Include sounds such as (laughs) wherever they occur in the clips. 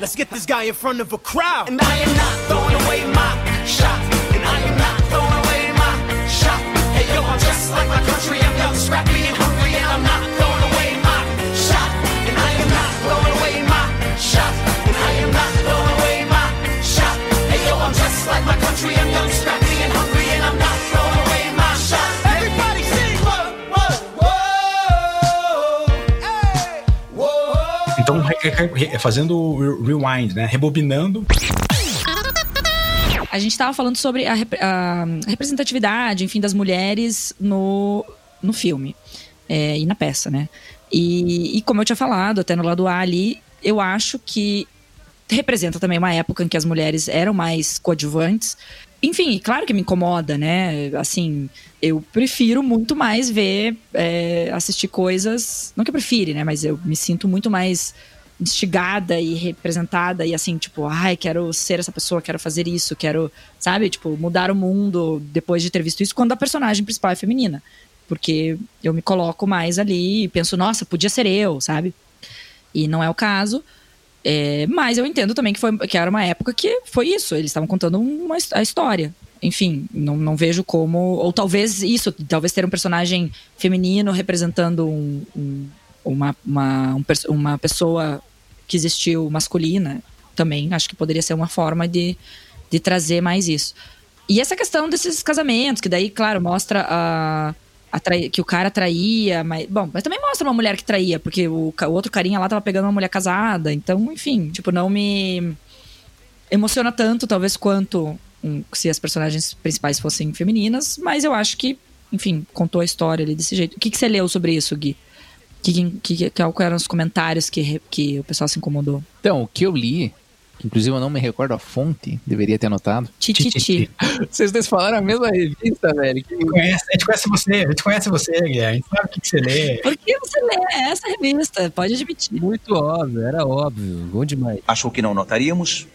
Let's get this guy in front of a crowd. And I am not throwing away my shot. And I am not throwing away my shot. Hey yo, I'm just like my fazendo o re- rewind, né? Rebobinando. A gente estava falando sobre a, rep- a representatividade, enfim, das mulheres no, no filme é, e na peça, né? E, e como eu tinha falado, até no lado A ali, eu acho que representa também uma época em que as mulheres eram mais coadjuvantes. Enfim, claro que me incomoda, né? Assim, eu prefiro muito mais ver, é, assistir coisas. Não que eu prefire, né? Mas eu me sinto muito mais instigada e representada e assim, tipo, ai, quero ser essa pessoa, quero fazer isso, quero, sabe, tipo, mudar o mundo depois de ter visto isso quando a personagem principal é feminina. Porque eu me coloco mais ali e penso, nossa, podia ser eu, sabe? E não é o caso. É, mas eu entendo também que, foi, que era uma época que foi isso, eles estavam contando uma, a história. Enfim, não, não vejo como. Ou talvez isso, talvez ter um personagem feminino representando um- um- uma, uma, um uma pessoa que existiu masculina também. Acho que poderia ser uma forma de, de trazer mais isso. E essa questão desses casamentos, que daí, claro, mostra a, que o cara traía, mas. Bom, mas também mostra uma mulher que traía, porque o, o outro carinha lá tava pegando uma mulher casada. Então, enfim, tipo, não me emociona tanto, talvez, quanto um, se as personagens principais fossem femininas, mas eu acho que, enfim, contou a história ali desse jeito. O que, que você leu sobre isso, Gui? Que, que, que, qual eram os comentários que, que o pessoal se incomodou? Então, o que eu li, que inclusive eu não me recordo a fonte, deveria ter anotado. Tititi. (laughs) Vocês dois falaram a mesma revista, velho. Que... Conhece- a gente conhece você, a gente conhece você, Guilherme. A gente sabe o que, que você lê. Por que você lê essa revista? Pode admitir. Muito óbvio, era óbvio. Bom demais. Achou que não notaríamos,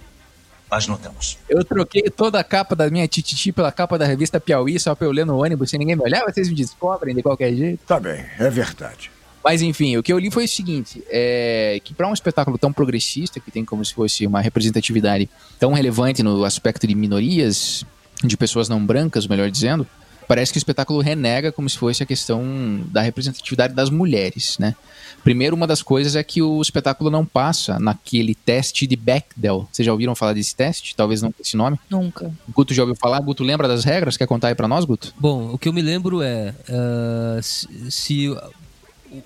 mas notamos. Eu troquei toda a capa da minha Tititi pela capa da revista Piauí, só pra eu ler no ônibus sem ninguém me olhar, vocês me descobrem de qualquer jeito. Tá bem, é verdade. Mas enfim, o que eu li foi o seguinte: é que para um espetáculo tão progressista, que tem como se fosse uma representatividade tão relevante no aspecto de minorias, de pessoas não brancas, melhor dizendo, parece que o espetáculo renega como se fosse a questão da representatividade das mulheres, né? Primeiro, uma das coisas é que o espetáculo não passa naquele teste de Bechdel. Vocês já ouviram falar desse teste? Talvez não com esse nome. Nunca. Guto já ouviu falar? Guto lembra das regras? Quer contar aí pra nós, Guto? Bom, o que eu me lembro é ah, se, se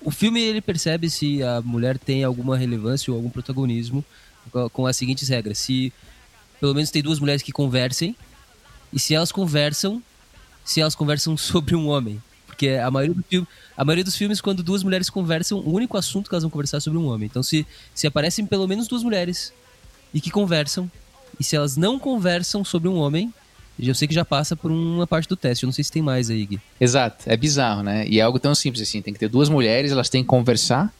o- filme ele percebe se a mulher tem alguma relevância ou algum protagonismo com as seguintes regras: se pelo menos tem duas mulheres que conversem e se elas conversam, se elas conversam (laughs) sobre um homem, porque a maioria, do filme, a maioria dos filmes quando duas mulheres conversam, o único assunto que elas vão conversar é sobre um homem. Então se se aparecem pelo menos duas mulheres e que conversam e se elas não conversam sobre um homem eu sei que já passa por uma parte do teste. Eu não sei se tem mais aí, Gui. Exato, é bizarro, né? E é algo tão simples assim: tem que ter duas mulheres, elas têm que conversar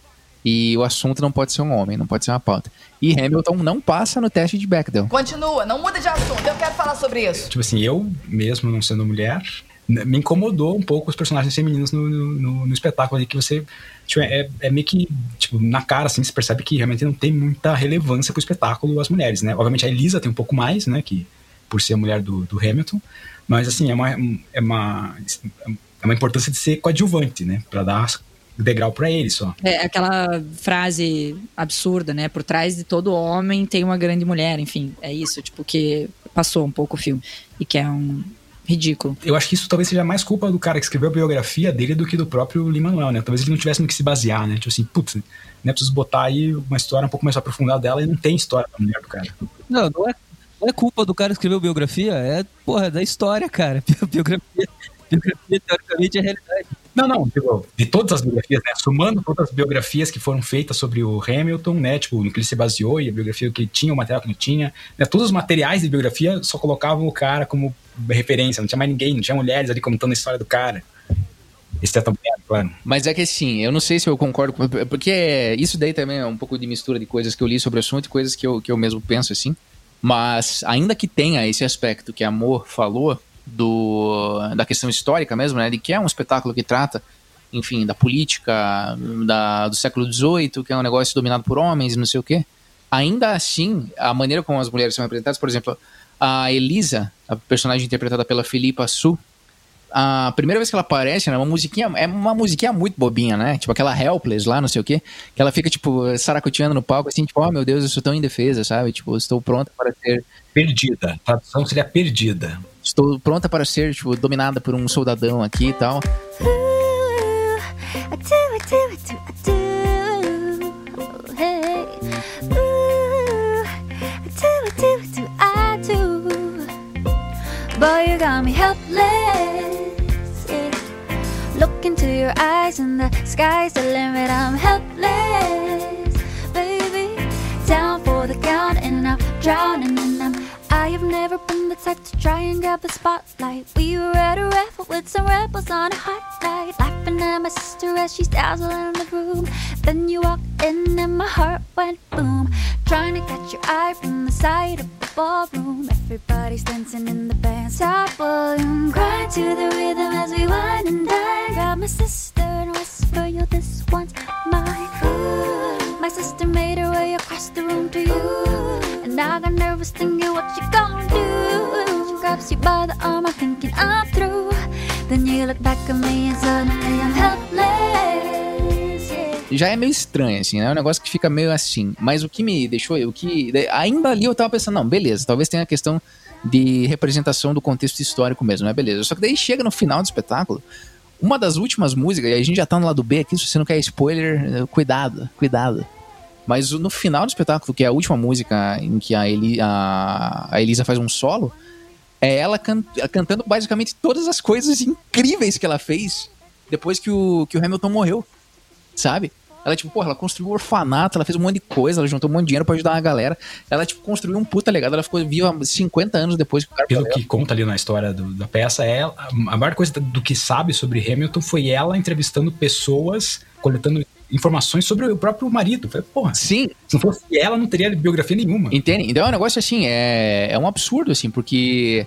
e o assunto não pode ser um homem, não pode ser uma pauta. E Hamilton não passa no teste de Bechdel. Continua, não muda de assunto. Eu quero falar sobre isso. Tipo assim, eu, mesmo não sendo mulher, me incomodou um pouco os personagens femininos no, no, no espetáculo ali, que você. Tipo, é, é meio que, tipo, na cara, assim, você percebe que realmente não tem muita relevância pro espetáculo as mulheres, né? Obviamente a Elisa tem um pouco mais, né? Que, por ser a mulher do, do Hamilton, mas assim, é uma, é uma. É uma importância de ser coadjuvante, né? Pra dar degrau pra ele só. É aquela frase absurda, né? Por trás de todo homem tem uma grande mulher, enfim. É isso, tipo, que passou um pouco o filme. E que é um ridículo. Eu acho que isso talvez seja mais culpa do cara que escreveu a biografia dele do que do próprio Lin-Manuel, né? Talvez ele não tivesse no que se basear, né? Tipo assim, putz, né? Preciso botar aí uma história um pouco mais aprofundada dela e não tem história da mulher do cara. Não, não é, não é culpa do cara que escreveu biografia, é, porra, da história, cara. (laughs) Biografia, biografia teoricamente, é realidade. Não, não, de todas as biografias, né? Somando todas as biografias que foram feitas sobre o Hamilton, né? Tipo, no que ele se baseou e a biografia que ele tinha, o material que ele tinha, né? Todos os materiais de biografia só colocavam o cara como referência, não tinha mais ninguém, não tinha mulheres ali contando a história do cara. Esse é mulher, claro. Mas é que assim, eu não sei se eu concordo com. Porque isso daí também é um pouco de mistura de coisas que eu li sobre o assunto e coisas que eu, que eu mesmo penso assim. Mas ainda que tenha esse aspecto que Amor falou do, da questão histórica mesmo, né? De que é um espetáculo que trata enfim, da política da, do século XVIII, que é um negócio dominado por homens, não sei o quê. Ainda assim, a maneira como as mulheres são representadas, por exemplo, a Elisa, a personagem interpretada pela Filipa Su, a primeira vez que ela aparece, né, uma musiquinha, é uma musiquinha muito bobinha, né? Tipo aquela Helpless lá, não sei o quê, que ela fica, tipo, saracoteando no palco, assim, tipo, oh meu Deus, eu sou tão indefesa, sabe? Tipo, estou pronta para ser. Perdida. A tradução seria perdida. Estou pronta para ser, tipo, dominada por um soldadão aqui e tal. Boy, you got me helpless. Look into your eyes and the sky's the limit. I'm helpless, baby. Down for the count and I'm drowning and I'm. I have never been the type to try and grab the spotlight. We were at a raffle with some rebels on a hot night, laughing at my sister as she's dazzling in the room. Then you walked in and my heart went boom, trying to catch your eye from the side of the ballroom. Everybody's dancing in the band's top volume, crying to the rhythm as we wine and dine. Grab my sister and whisper, "Yo, this one's mine." Ooh, my sister made her way across the room to you. And I got nervous thinking what you gonna do. She grabs you by the arm, I'm thinking I'm through. Then you look back at me and suddenly I'm helpless. Já é meio estranho, assim, né? É um negócio que fica meio assim. Mas o que me deixou, o que. Ainda ali eu tava pensando, não, beleza, talvez tenha a questão de representação do contexto histórico mesmo, né? Beleza. Só que daí chega no final do espetáculo. Uma das últimas músicas, e a gente já tá no lado B aqui, se você não quer spoiler, cuidado, cuidado. Mas no final do espetáculo, que é a última música em que a, Eli, a, a Elisa faz um solo, é ela can, cantando basicamente todas as coisas incríveis que ela fez depois que o, que o Hamilton morreu, sabe? Ela, tipo, porra, ela construiu um orfanato, ela fez um monte de coisa, ela juntou um monte de dinheiro pra ajudar a galera. Ela, tipo, construiu um puta legado, ela ficou viva 50 anos depois que o cara Pelo que conta ali na história do- da peça, é a a maior coisa do que sabe sobre Hamilton foi ela entrevistando pessoas, coletando informações sobre o próprio marido. Falei, porra, Sim, se não fosse ela, não teria biografia nenhuma. Entende? Então é um negócio assim, é, é um absurdo, assim, porque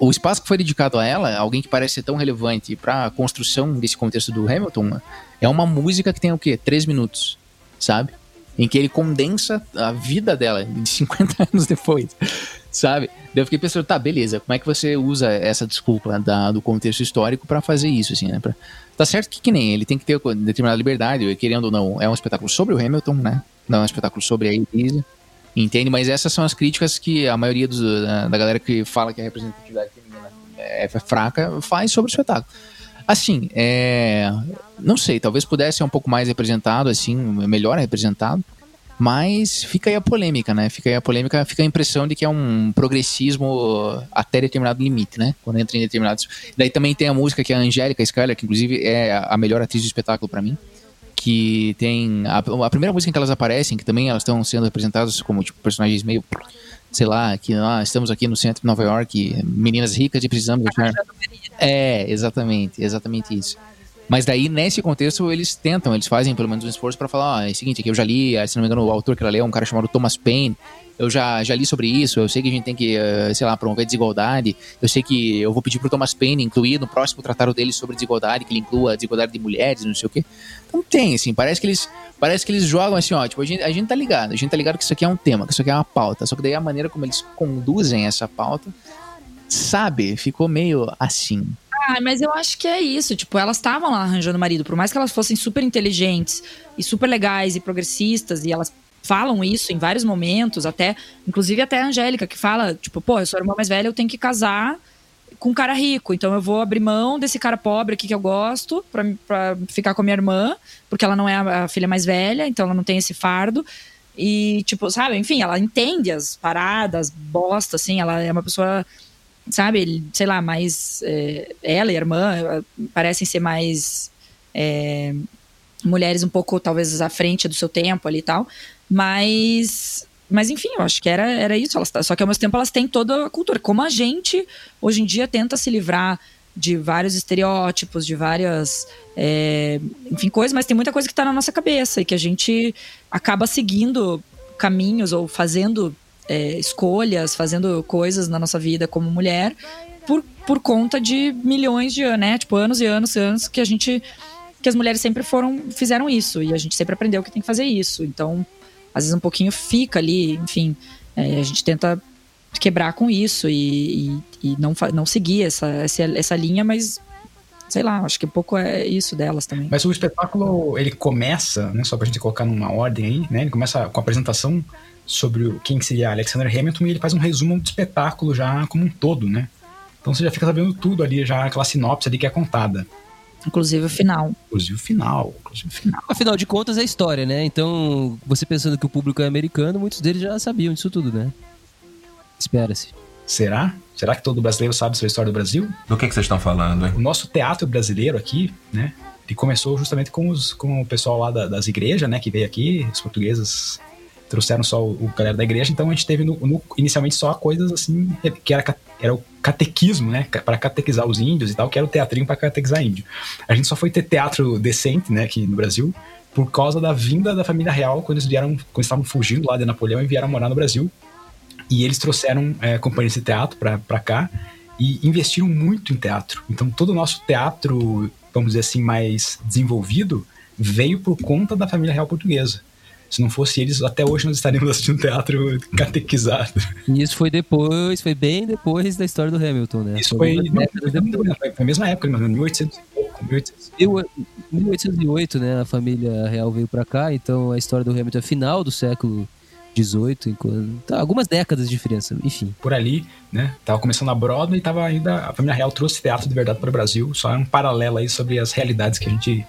o espaço que foi dedicado a ela, alguém que parece ser tão relevante pra construção desse contexto do Hamilton, é uma música que tem o quê? Três minutos, sabe? Em que ele condensa a vida dela de (laughs) 50 anos depois, sabe? Daí eu fiquei pensando, tá, beleza, como é que você usa essa desculpa da- do contexto histórico pra fazer isso, assim, né? Pra- tá certo que, que nem ele tem que ter determinada liberdade, querendo ou não, é um espetáculo sobre o Hamilton, né? Não é um espetáculo sobre a Elise. Entende? Mas essas são as críticas que a maioria dos, da, da galera que fala que a representatividade feminina é fraca faz sobre o espetáculo. Assim, é, não sei, talvez pudesse ser um pouco mais representado, assim, melhor representado, mas fica aí a polêmica, né? Fica aí a polêmica, fica a impressão de que é um progressismo até determinado limite, né? Quando entra em determinados. Daí também tem a música que é a Angélica Skyler, que inclusive é a melhor atriz do espetáculo pra mim que tem a, a primeira música em que elas aparecem, que também elas estão sendo representadas como tipo personagens meio sei lá, que ah, estamos aqui no centro de Nova York, meninas ricas e precisamos deixar É, exatamente, exatamente isso. Mas daí, nesse contexto, eles tentam, eles fazem pelo menos um esforço pra falar, ó, é o seguinte, aqui eu já li, ah, se não me engano, o autor que ela leu é um cara chamado Thomas Paine, eu já, já li sobre isso, eu sei que a gente tem que, eh, sei lá, promover desigualdade, eu sei que eu vou pedir pro Thomas Paine incluir no próximo tratado dele sobre desigualdade, que ele inclua a desigualdade de mulheres, não sei o quê. Então tem, assim, parece que eles, parece que eles jogam assim, ó, tipo, a gente, a gente tá ligado, a gente tá ligado que isso aqui é um tema, que isso aqui é uma pauta, só que daí a maneira como eles conduzem essa pauta, sabe, ficou meio assim. Ah, mas eu acho que é isso. Tipo, elas estavam lá arranjando marido. Por mais que elas fossem super inteligentes e super legais e progressistas, e elas falam isso em vários momentos, até, inclusive até a Angélica, que fala, tipo, pô, eu sou a irmã mais velha, eu tenho que casar com um cara rico. Então eu vou abrir mão desse cara pobre aqui que eu gosto pra, pra ficar com a minha irmã, porque ela não é a, a filha mais velha, então ela não tem esse fardo. E, tipo, sabe, enfim, ela entende as paradas, bosta, assim, ela é uma pessoa sabe, sei lá, mais. é, ela e a irmã eh, parecem ser mais. é, mulheres um pouco, talvez, à frente do seu tempo ali e tal. Mas. Mas enfim, eu acho que era, era isso. Elas, só que ao mesmo tempo elas têm toda a cultura. Como a gente, hoje em dia, tenta se livrar de vários estereótipos, de várias. é, enfim, coisas, mas tem muita coisa que tá na nossa cabeça e que a gente acaba seguindo caminhos ou fazendo é, escolhas, fazendo coisas na nossa vida como mulher por, por conta de milhões de anos, né? Tipo, anos e anos e anos que a gente que as mulheres sempre foram, fizeram isso, e a gente sempre aprendeu que tem que fazer isso. Então, às vezes um pouquinho fica ali, enfim, é, a gente tenta quebrar com isso e, e, e não, não seguir essa, essa, essa linha, mas sei lá, acho que um pouco é isso delas também. Mas o espetáculo, ele começa, né, só pra gente colocar numa ordem aí, né? Ele começa com a apresentação sobre o- quem seria Alexander Hamilton e ele faz um resumo do espetáculo já como um todo, né? Então você já fica sabendo tudo ali, já aquela sinopse ali que é contada. Inclusive o final. Inclusive o final, inclusive o final. Afinal de contas, é história, né? Então, você pensando que o público é americano, muitos deles já sabiam disso tudo, né? Espera-se. Será? Será que todo brasileiro sabe sobre a história do Brasil? Do que, que vocês estão falando, hein? O nosso teatro brasileiro aqui, né? Ele começou justamente com, os, com o pessoal lá da- das igrejas, né? Que veio aqui, os portugueses trouxeram só o, o galera da igreja, então a gente teve no- no- inicialmente só coisas assim, que era, era o catequismo, né? Para catequizar os índios e tal, que era o teatrinho para catequizar índio. A gente só foi ter teatro decente, né, aqui no Brasil, por causa da vinda da família real, quando eles vieram, quando estavam fugindo lá de Napoleão e vieram morar no Brasil. E eles trouxeram é, companhias de teatro para cá e investiram muito em teatro. Então todo o nosso teatro, vamos dizer assim, mais desenvolvido, veio por conta da família real portuguesa. Se não fosse eles, até hoje nós estaríamos (laughs) assistindo teatro catequizado. E isso foi depois, foi bem depois da história do Hamilton, né? Isso foi, algumas não, depois. foi a mesma época, mas 1800 e pouco, 1800. Eu- 1808, né? A família real veio pra cá, então a história do Hamilton é final do século XVIII, enquanto, tá, algumas décadas de diferença, enfim. por ali, né? Tava começando a Broadway e tava ainda a família real trouxe teatro de verdade para o Brasil, só é um paralelo aí sobre as realidades que a gente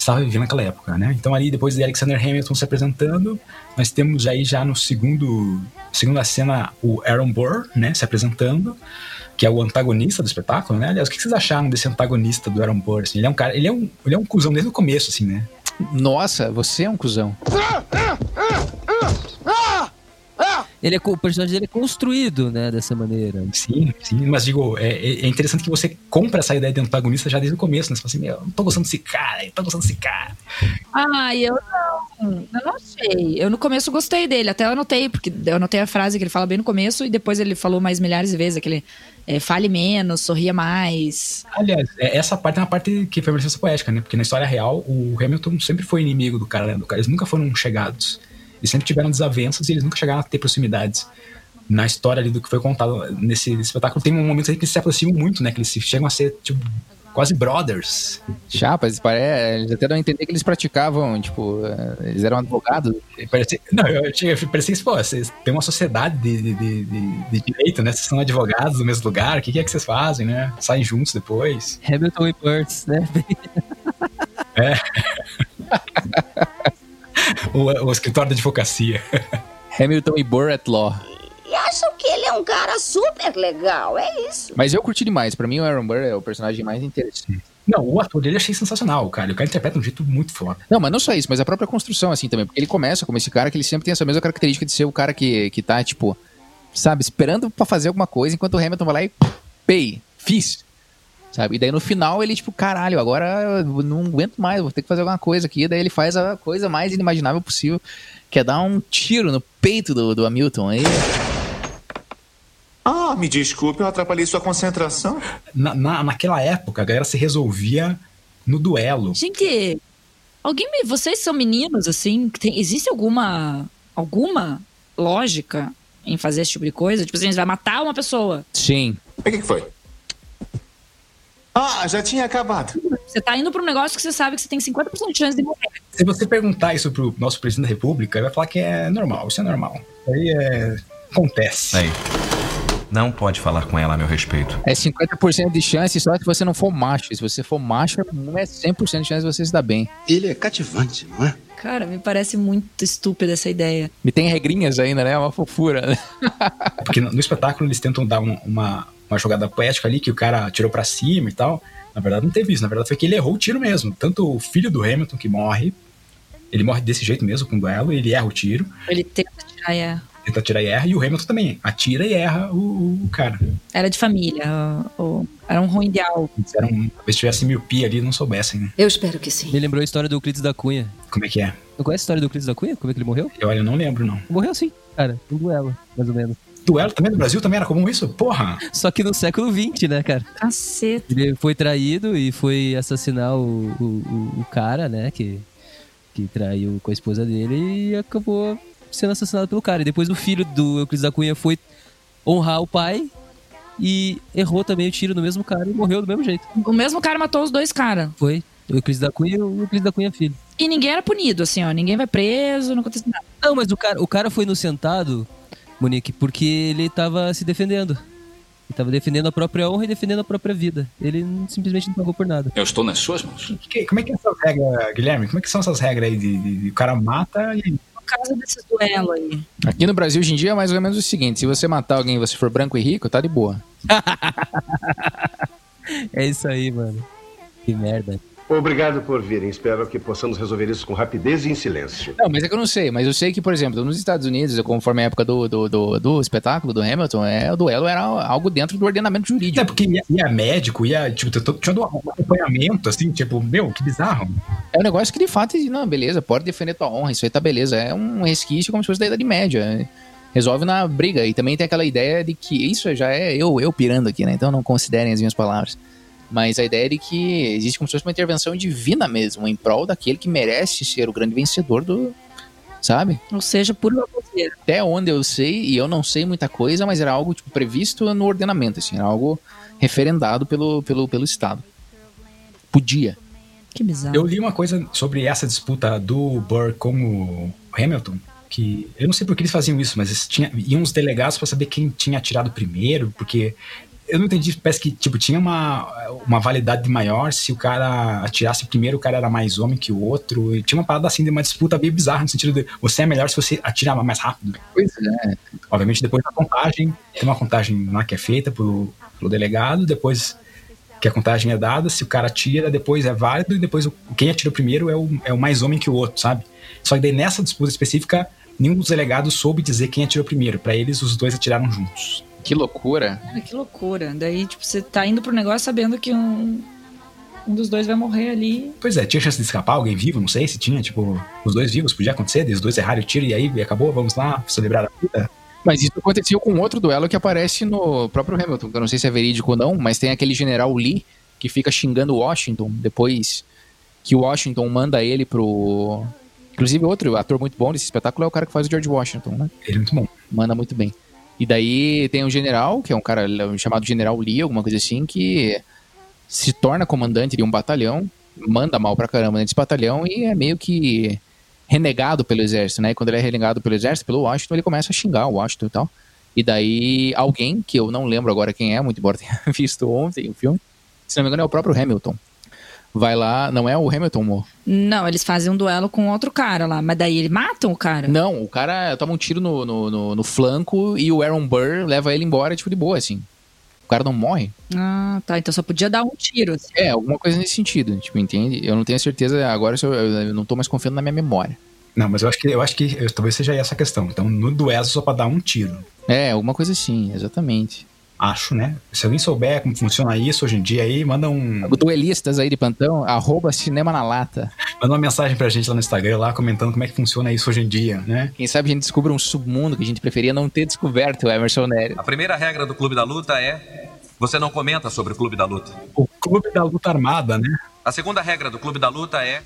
estava vivendo naquela época, né? Então ali depois de Alexander Hamilton se apresentando, nós temos aí já no segundo segunda cena o Aaron Burr, né, se apresentando, que é o antagonista do espetáculo, né? Aliás, o que vocês acharam desse antagonista do Aaron Burr? assim? ele é um cara, ele é um, ele é um cuzão desde o começo, assim, né? Nossa, você é um cuzão. Ele é, o personagem dele é construído, né, dessa maneira. Sim, sim, mas digo, é, é interessante que você compra essa ideia de antagonista já desde o começo, né? Você fala assim, meu, eu não tô gostando desse cara, eu tô gostando desse cara. Ah, eu não. Eu não sei. Eu no começo gostei dele, até eu anotei, porque eu anotei a frase que ele fala bem no começo e depois ele falou mais milhares de vezes aquele é, fale menos, sorria mais. Aliás, é- essa parte é uma parte que foi uma licença poética, né? Porque na história real, o Hamilton sempre foi inimigo do cara, né? do cara. Eles nunca foram chegados. Eles sempre tiveram desavenças e eles nunca chegaram a ter proximidades. Na história ali do que foi contado nesse espetáculo, tem um momento aí que eles se aproximam muito, né? Que eles se- chegam a ser, tipo, quase brothers. Chapas, parece, eles até dão a entender que eles praticavam, tipo, eles eram advogados. Parecia, não, eu tinha, parecia que, pô, vocês têm uma sociedade de, de, de, de- direito, né? Vocês são advogados do mesmo lugar, o que, que é que vocês fazem, né? Saem juntos depois. Hamilton e Burns, né? (laughs) (laughs) O, o escritório de advocacia. Hamilton e Burr at Law. E acham que ele é um cara super legal, é isso. Mas eu curti demais. Pra mim, o Aaron Burr é o personagem mais interessante. Não, o ator dele eu achei sensacional, cara. O cara interpreta de um jeito muito foda. Não, mas não só isso, mas a própria construção, assim, também. Porque ele começa como esse cara que ele sempre tem essa mesma característica de ser o cara que, que tá, tipo, sabe, esperando pra fazer alguma coisa, enquanto o Hamilton vai lá e pay, fiz. Sabe? E daí no final ele, tipo, caralho, agora eu não aguento mais, vou ter que fazer alguma coisa aqui. Daí ele faz a coisa mais inimaginável possível, que é dar um tiro no peito do, do Hamilton. Aí, Ah, me desculpe, eu atrapalhei sua concentração. Na, na- naquela época, a galera se resolvia no duelo. Gente, alguém me. Vocês são meninos, assim? Tem, existe alguma. alguma lógica em fazer esse tipo de coisa? Tipo assim, você vai matar uma pessoa. sim. O que que foi? Ah, já tinha acabado. Você tá indo pra um negócio que você sabe que você tem 50% de chance de morrer. Se você perguntar isso pro nosso presidente da república, ele vai falar que é normal, isso é normal. Isso aí é. acontece. Aí. Não pode falar com ela a meu respeito. É 50% de chance só se você não for macho. Se você for macho, não é 100% de chance de você se dar bem. Ele é cativante, não é? Cara, me parece muito estúpida essa ideia. E tem regrinhas ainda, né? É uma fofura, né? Porque no, no espetáculo eles tentam dar uma, uma, uma jogada poética ali, que o cara atirou pra cima e tal. Na verdade não teve isso, na verdade foi que ele errou o tiro mesmo. Tanto o filho do Hamilton que morre, ele morre desse jeito mesmo, com duelo, ele erra o tiro, Ele tenta tirar, é. tenta atirar e erra, e o Hamilton também atira e erra o, o- o cara. Era de família. o- o- era um ruim ideal. Eles eram, talvez tivesse miopia ali e não soubessem, né? Eu espero que sim. Me lembrou a história do Euclides da Cunha. Como é que é? Não conhece a história do Euclides da Cunha? Como é que ele morreu? Eu, olha, eu não lembro, não. Morreu sim, cara. Um duelo, mais ou menos. Duelo também no Brasil também era comum isso? Porra! Só que no século XX, né, cara? Caceta. Ele foi traído e foi assassinar o, o, o- o cara, né, que, que traiu com a esposa dele e acabou sendo assassinado pelo cara. E depois o filho do Euclides da Cunha foi honrar o pai e errou também o tiro no mesmo cara e morreu do mesmo jeito. O mesmo cara matou os dois caras. Foi. O Euclides da Cunha e o Euclides da Cunha filho. E ninguém era punido, assim, ó. Ninguém vai preso, não acontece nada. Não, mas o cara, o cara foi inocentado, Monique, porque ele tava se defendendo. Ele tava defendendo a própria honra e defendendo a própria vida. Ele simplesmente não pagou por nada. Eu estou nas suas mãos. Que- como é que é essas regras, Guilherme? Como é que são essas regras aí de, de- de o cara mata e. Caso desses duelos aí. Aqui no Brasil, hoje em dia, é mais ou menos o seguinte: se você matar alguém e você for branco e rico, tá de boa. (laughs) É isso aí, mano. Que merda. Obrigado por virem. Espero que possamos resolver isso com rapidez e em silêncio. Não, mas é que eu não sei. Mas eu sei que, por exemplo, nos Estados Unidos, conforme a época do, do, do, do espetáculo do Hamilton, é, o duelo era algo dentro do ordenamento jurídico. É, porque ia, ia médico, ia, tipo, tinha um acompanhamento, assim, tipo, meu, que bizarro. É um negócio que de fato, não, beleza, pode defender tua honra, isso aí tá beleza. É um resquício como se fosse da Idade Média. Resolve na briga. E também tem aquela ideia de que isso já é eu, eu pirando aqui, né? Então não considerem as minhas palavras. Mas a ideia de que existe como se fosse uma intervenção divina mesmo, em prol daquele que merece ser o grande vencedor do. Sabe? Ou seja, baboseira. Até onde eu sei, e eu não sei muita coisa, mas era algo tipo, previsto no ordenamento, assim, era algo referendado pelo, pelo, pelo Estado. Podia. Que bizarro. Eu li uma coisa sobre essa disputa do Burr com o Hamilton, que eu não sei por que eles faziam isso, mas tinha, iam os delegados pra saber quem tinha atirado primeiro, porque eu não entendi, parece que tipo, tinha uma, uma validade maior se o cara atirasse primeiro, o cara era mais homem que o outro, e tinha uma parada assim de uma disputa bem bizarra, no sentido de você é melhor se você atirar mais rápido. Pois é. Obviamente, depois da contagem, tem uma contagem lá que é feita pelo, pelo delegado, depois que a contagem é dada, se o cara atira, depois é válido, e depois o, quem atira primeiro é o, é o mais homem que o outro, sabe? Só que daí nessa disputa específica, nenhum dos delegados soube dizer quem atirou primeiro. Pra eles, os dois atiraram juntos. Que loucura. Cara, que loucura. Daí, tipo, você tá indo pro negócio sabendo que um, um dos dois vai morrer ali. Pois é, tinha chance de escapar alguém vivo, não sei se tinha, tipo, os dois vivos, podia acontecer, os dois erraram o tiro e aí acabou, vamos lá celebrar a vida. Mas isso aconteceu com outro duelo que aparece no próprio Hamilton, que eu não sei se é verídico ou não, mas tem aquele general Lee que fica xingando o Washington depois que o Washington manda ele pro. Inclusive, outro ator muito bom desse espetáculo é o cara que faz o George Washington, né? Ele é muito bom. Manda muito bem. E daí tem um general, que é um cara chamado General Lee, alguma coisa assim, que se torna comandante de um batalhão, manda mal pra caramba nesse batalhão e é meio que renegado pelo exército, né? E quando ele é renegado pelo exército, pelo Washington, ele começa a xingar o Washington e tal. E daí alguém, que eu não lembro agora quem é, muito embora (laughs) tenha visto ontem o filme, se não me engano é o próprio Hamilton. Vai lá, não é o Hamilton, Mo? Não, eles fazem um duelo com outro cara lá, mas daí eles matam o cara. Não, o cara toma um tiro no, no, no, no flanco e o Aaron Burr leva ele embora, tipo, de boa, assim. O cara não morre. Ah, tá. Então só podia dar um tiro. Assim. É, alguma coisa nesse sentido, tipo, entende? Eu não tenho certeza agora, se eu, eu não tô mais confiando na minha memória. Não, mas eu acho que eu acho que eu- talvez seja essa a questão. Então, no duelo só pra dar um tiro. É, alguma coisa assim, exatamente. Acho, né? Se alguém souber como funciona isso hoje em dia aí, manda um. Duelistas aí de plantão, arroba cinema na lata. Manda uma mensagem pra gente lá no Instagram, lá comentando como é que funciona isso hoje em dia, né? Quem sabe a gente descubra um submundo que a gente preferia não ter descoberto, Emerson Nery. A primeira regra do Clube da Luta é: você não comenta sobre o Clube da Luta. O Clube da Luta Armada, né? A segunda regra do Clube da Luta é: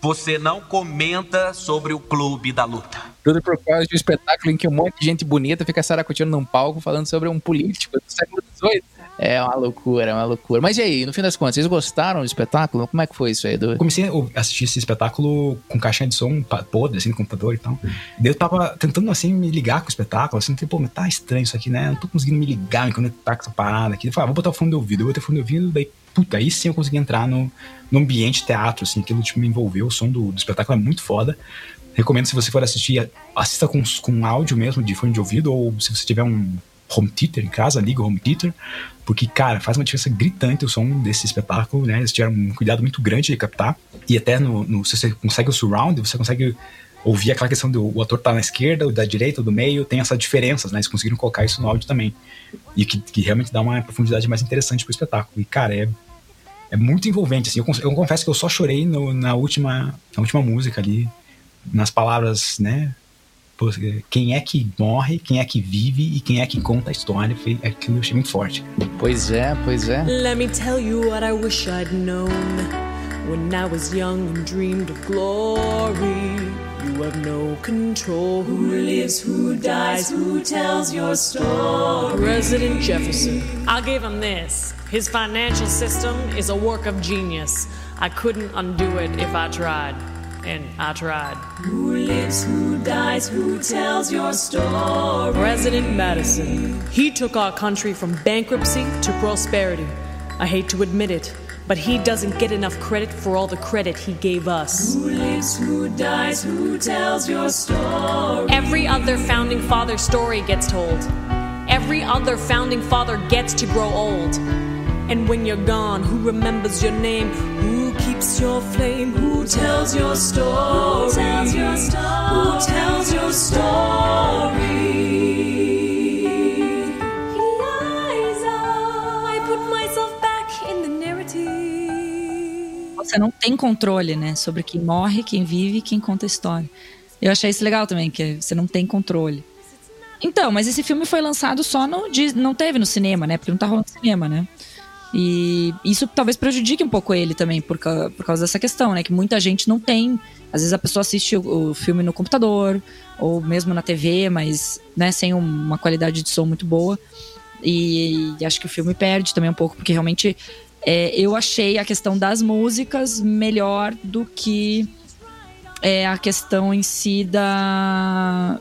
você não comenta sobre o Clube da Luta. Tudo por causa de um espetáculo em que um monte de gente bonita fica saracoteando num palco falando sobre um político do século XVIII. É uma loucura, é uma loucura. Mas e aí, no fim das contas, vocês gostaram do espetáculo? Como é que foi isso aí, Edu? Comecei a assistir esse espetáculo com caixinha de som podre, assim, no computador e tal. Daí eu tava tentando, assim, me ligar com o espetáculo, assim, tipo, mas tá estranho isso aqui, né? Eu não tô conseguindo me ligar, me conectar com essa parada aqui. Eu falei, ah, vou botar o fone de ouvido. Eu botei o fone de ouvido, daí, puta, aí sim eu consegui entrar no, no ambiente teatro, assim, aquilo, tipo, me envolveu. O som do, do espetáculo é muito foda. Recomendo, se você for assistir, assista com, com áudio mesmo, de fone de ouvido, ou se você tiver um home theater em casa, liga o home theater, porque, cara, faz uma diferença gritante o som desse espetáculo, né? Eles tiveram um cuidado muito grande de captar, e até no, no- se você consegue o surround, você consegue ouvir aquela questão do o ator tá na esquerda, o da direita, o do meio, tem essas diferenças, né? Eles conseguiram colocar isso no áudio também. E que, que realmente dá uma profundidade mais interessante pro espetáculo. E, cara, é, é muito envolvente, assim. Eu, eu confesso que eu só chorei no- na, última, na última música ali, nas palavras, né? Pô, quem é que morre, quem é que vive e quem é que conta a história. Foi aquilo que eu achei muito forte. Pois é, pois é. Let me tell you what I wish I'd known when I was young and dreamed of glory. You have no control. Who lives, who dies, who tells your story? President Jefferson. I'll give him this. His financial system is a work of genius. I couldn't undo it if I tried. And I tried. Who lives, who dies, who tells your story? President Madison. He took our country from bankruptcy to prosperity. I hate to admit it, but he doesn't get enough credit for all the credit he gave us. Who lives, who dies, who tells your story? Every other founding father story gets told. Every other founding father gets to grow old. And when you're gone, who remembers your name? Who keeps your flame? Who tells your story? Who tells your story? Who tells your story? Eliza, I put myself back in the narrative. Você não tem controle, né? Sobre quem morre, quem vive quem conta a história. Eu achei isso legal também, que você não tem controle. Então, mas esse filme foi lançado só no. Não teve no cinema, né? Porque não tá rolando cinema, né? E isso talvez prejudique um pouco ele também, por, ca- por causa dessa questão, né? Que muita gente não tem. Às vezes a pessoa assiste o, o filme no computador, ou mesmo na TV, mas né, sem um- uma qualidade de som muito boa. E, e acho que o filme perde também um pouco, porque realmente é, eu achei a questão das músicas melhor do que é, a questão em si da.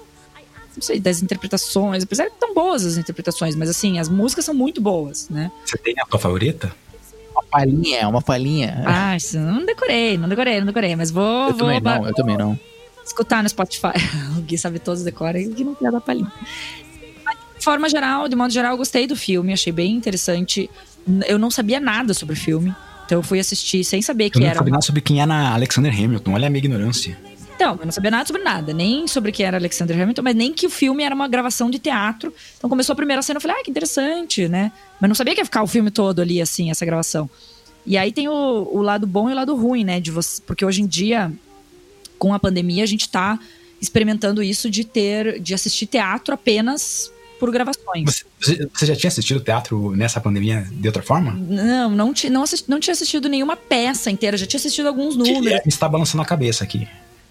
Não sei, das interpretações. Apesar de tão boas as interpretações, mas assim, as músicas são muito boas, né? Você tem a tua favorita? Uma palhinha, uma palhinha. Ah, isso não decorei, não decorei, não decorei, mas vou. eu vou também não, eu também não. escutar no Spotify. (laughs) o Gui sabe todos decora e o Gui não quer dar palhinha. Mas, De forma geral, de modo geral, eu gostei do filme, achei bem interessante. Eu não sabia nada sobre o filme, então eu fui assistir sem saber Eu que não era. sabia nada sobre quem era Alexander Hamilton. Olha a minha ignorância. Então, eu não sabia nada sobre nada, nem sobre quem era Alexander Hamilton, mas nem que o filme era uma gravação de teatro. Então começou a primeira cena, eu falei, ah, que interessante, né? Mas não sabia que ia ficar o filme todo ali, assim, essa gravação. E aí tem o, o lado bom e o lado ruim, né? De você, porque hoje em dia, com a pandemia, a gente tá experimentando isso de ter, de assistir teatro apenas por gravações. Você, você já tinha assistido teatro nessa pandemia de outra forma? Não, não, ti- não, assisti- não tinha assistido nenhuma peça inteira, já tinha assistido alguns números. Está balançando a cabeça aqui.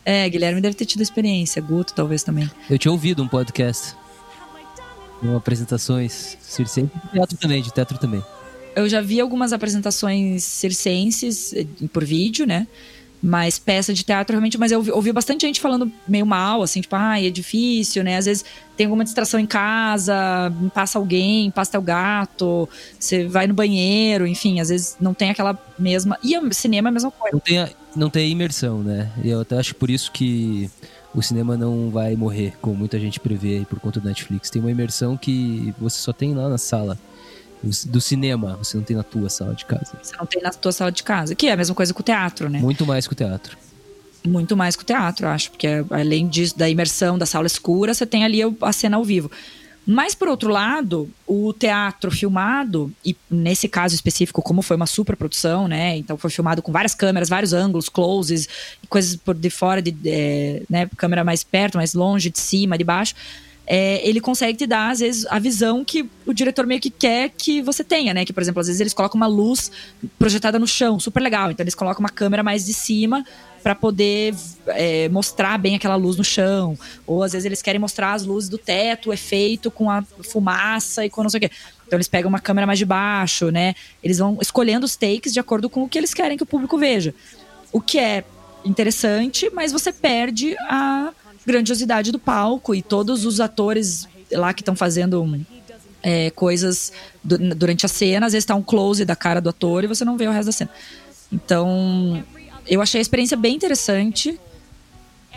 É, Guilherme deve ter tido experiência, Guto talvez também. Eu tinha ouvido um podcast com apresentações circenses de teatro também, de teatro também. Eu já vi algumas apresentações circenses eh, por vídeo, né? Mas peça de teatro realmente, mas eu ouvi, ouvi bastante gente falando meio mal, assim, tipo, ai, é difícil, né? Às vezes tem alguma distração em casa, passa alguém, passa teu gato, você vai no banheiro, enfim, às vezes não tem aquela mesma. E o cinema é a mesma coisa. Não tem, a- não tem imersão, né? E eu até acho por isso que o cinema não vai morrer, como muita gente prevê aí por conta do Netflix. Tem uma imersão que você só tem lá na sala do cinema, você não tem na tua sala de casa. Você não tem na tua sala de casa, que é a mesma coisa com o teatro, né? Muito mais que o teatro. muito mais que o teatro, acho, porque além disso, da imersão da sala escura, você tem ali a cena ao vivo. Mas, por outro lado, o teatro filmado, e nesse caso específico, como foi uma superprodução, né? Então foi filmado com várias câmeras, vários ângulos, closes, coisas por de fora, de, é, né? Câmera mais perto, mais longe, de cima, de baixo. É, ele consegue te dar, às vezes, a visão que o diretor meio que quer que você tenha, né? Que, por exemplo, às vezes eles colocam uma luz projetada no chão, super legal. Então eles colocam uma câmera mais de cima para poder é, mostrar bem aquela luz no chão. Ou às vezes eles querem mostrar as luzes do teto, o efeito com a fumaça e com não sei o quê. Então eles pegam uma câmera mais de baixo, né? Eles vão escolhendo os takes de acordo com o que eles querem que o público veja. O que é interessante, mas você perde a grandiosidade do palco e todos os atores lá que estão fazendo é, coisas du- durante a cena, às vezes tá um close da cara do ator e você não vê o resto da cena. Então, eu achei a experiência bem interessante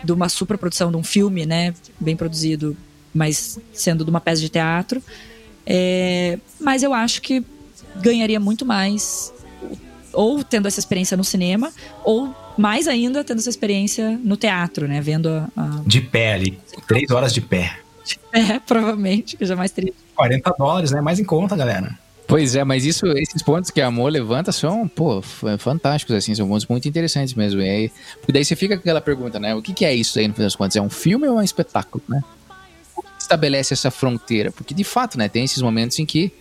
de uma superprodução de um filme, né, bem produzido, mas sendo de uma peça de teatro. É, mas eu acho que ganharia muito mais ou tendo essa experiência no cinema, ou mais ainda tendo essa experiência no teatro, né? Vendo a. a- De pé ali. Três horas de pé. É, (laughs) provavelmente, que eu jamais teria. 40 dólares, né? Mais em conta, galera. Pois é, mas isso, esses pontos que a Amor levanta são, pô, fantásticos, assim, são pontos muito interessantes mesmo. E aí, porque daí você fica com aquela pergunta, né? O que, que é isso aí, no fim das contas? É um filme ou é um espetáculo, né? O que estabelece essa fronteira? Porque, de fato, né, tem esses momentos em que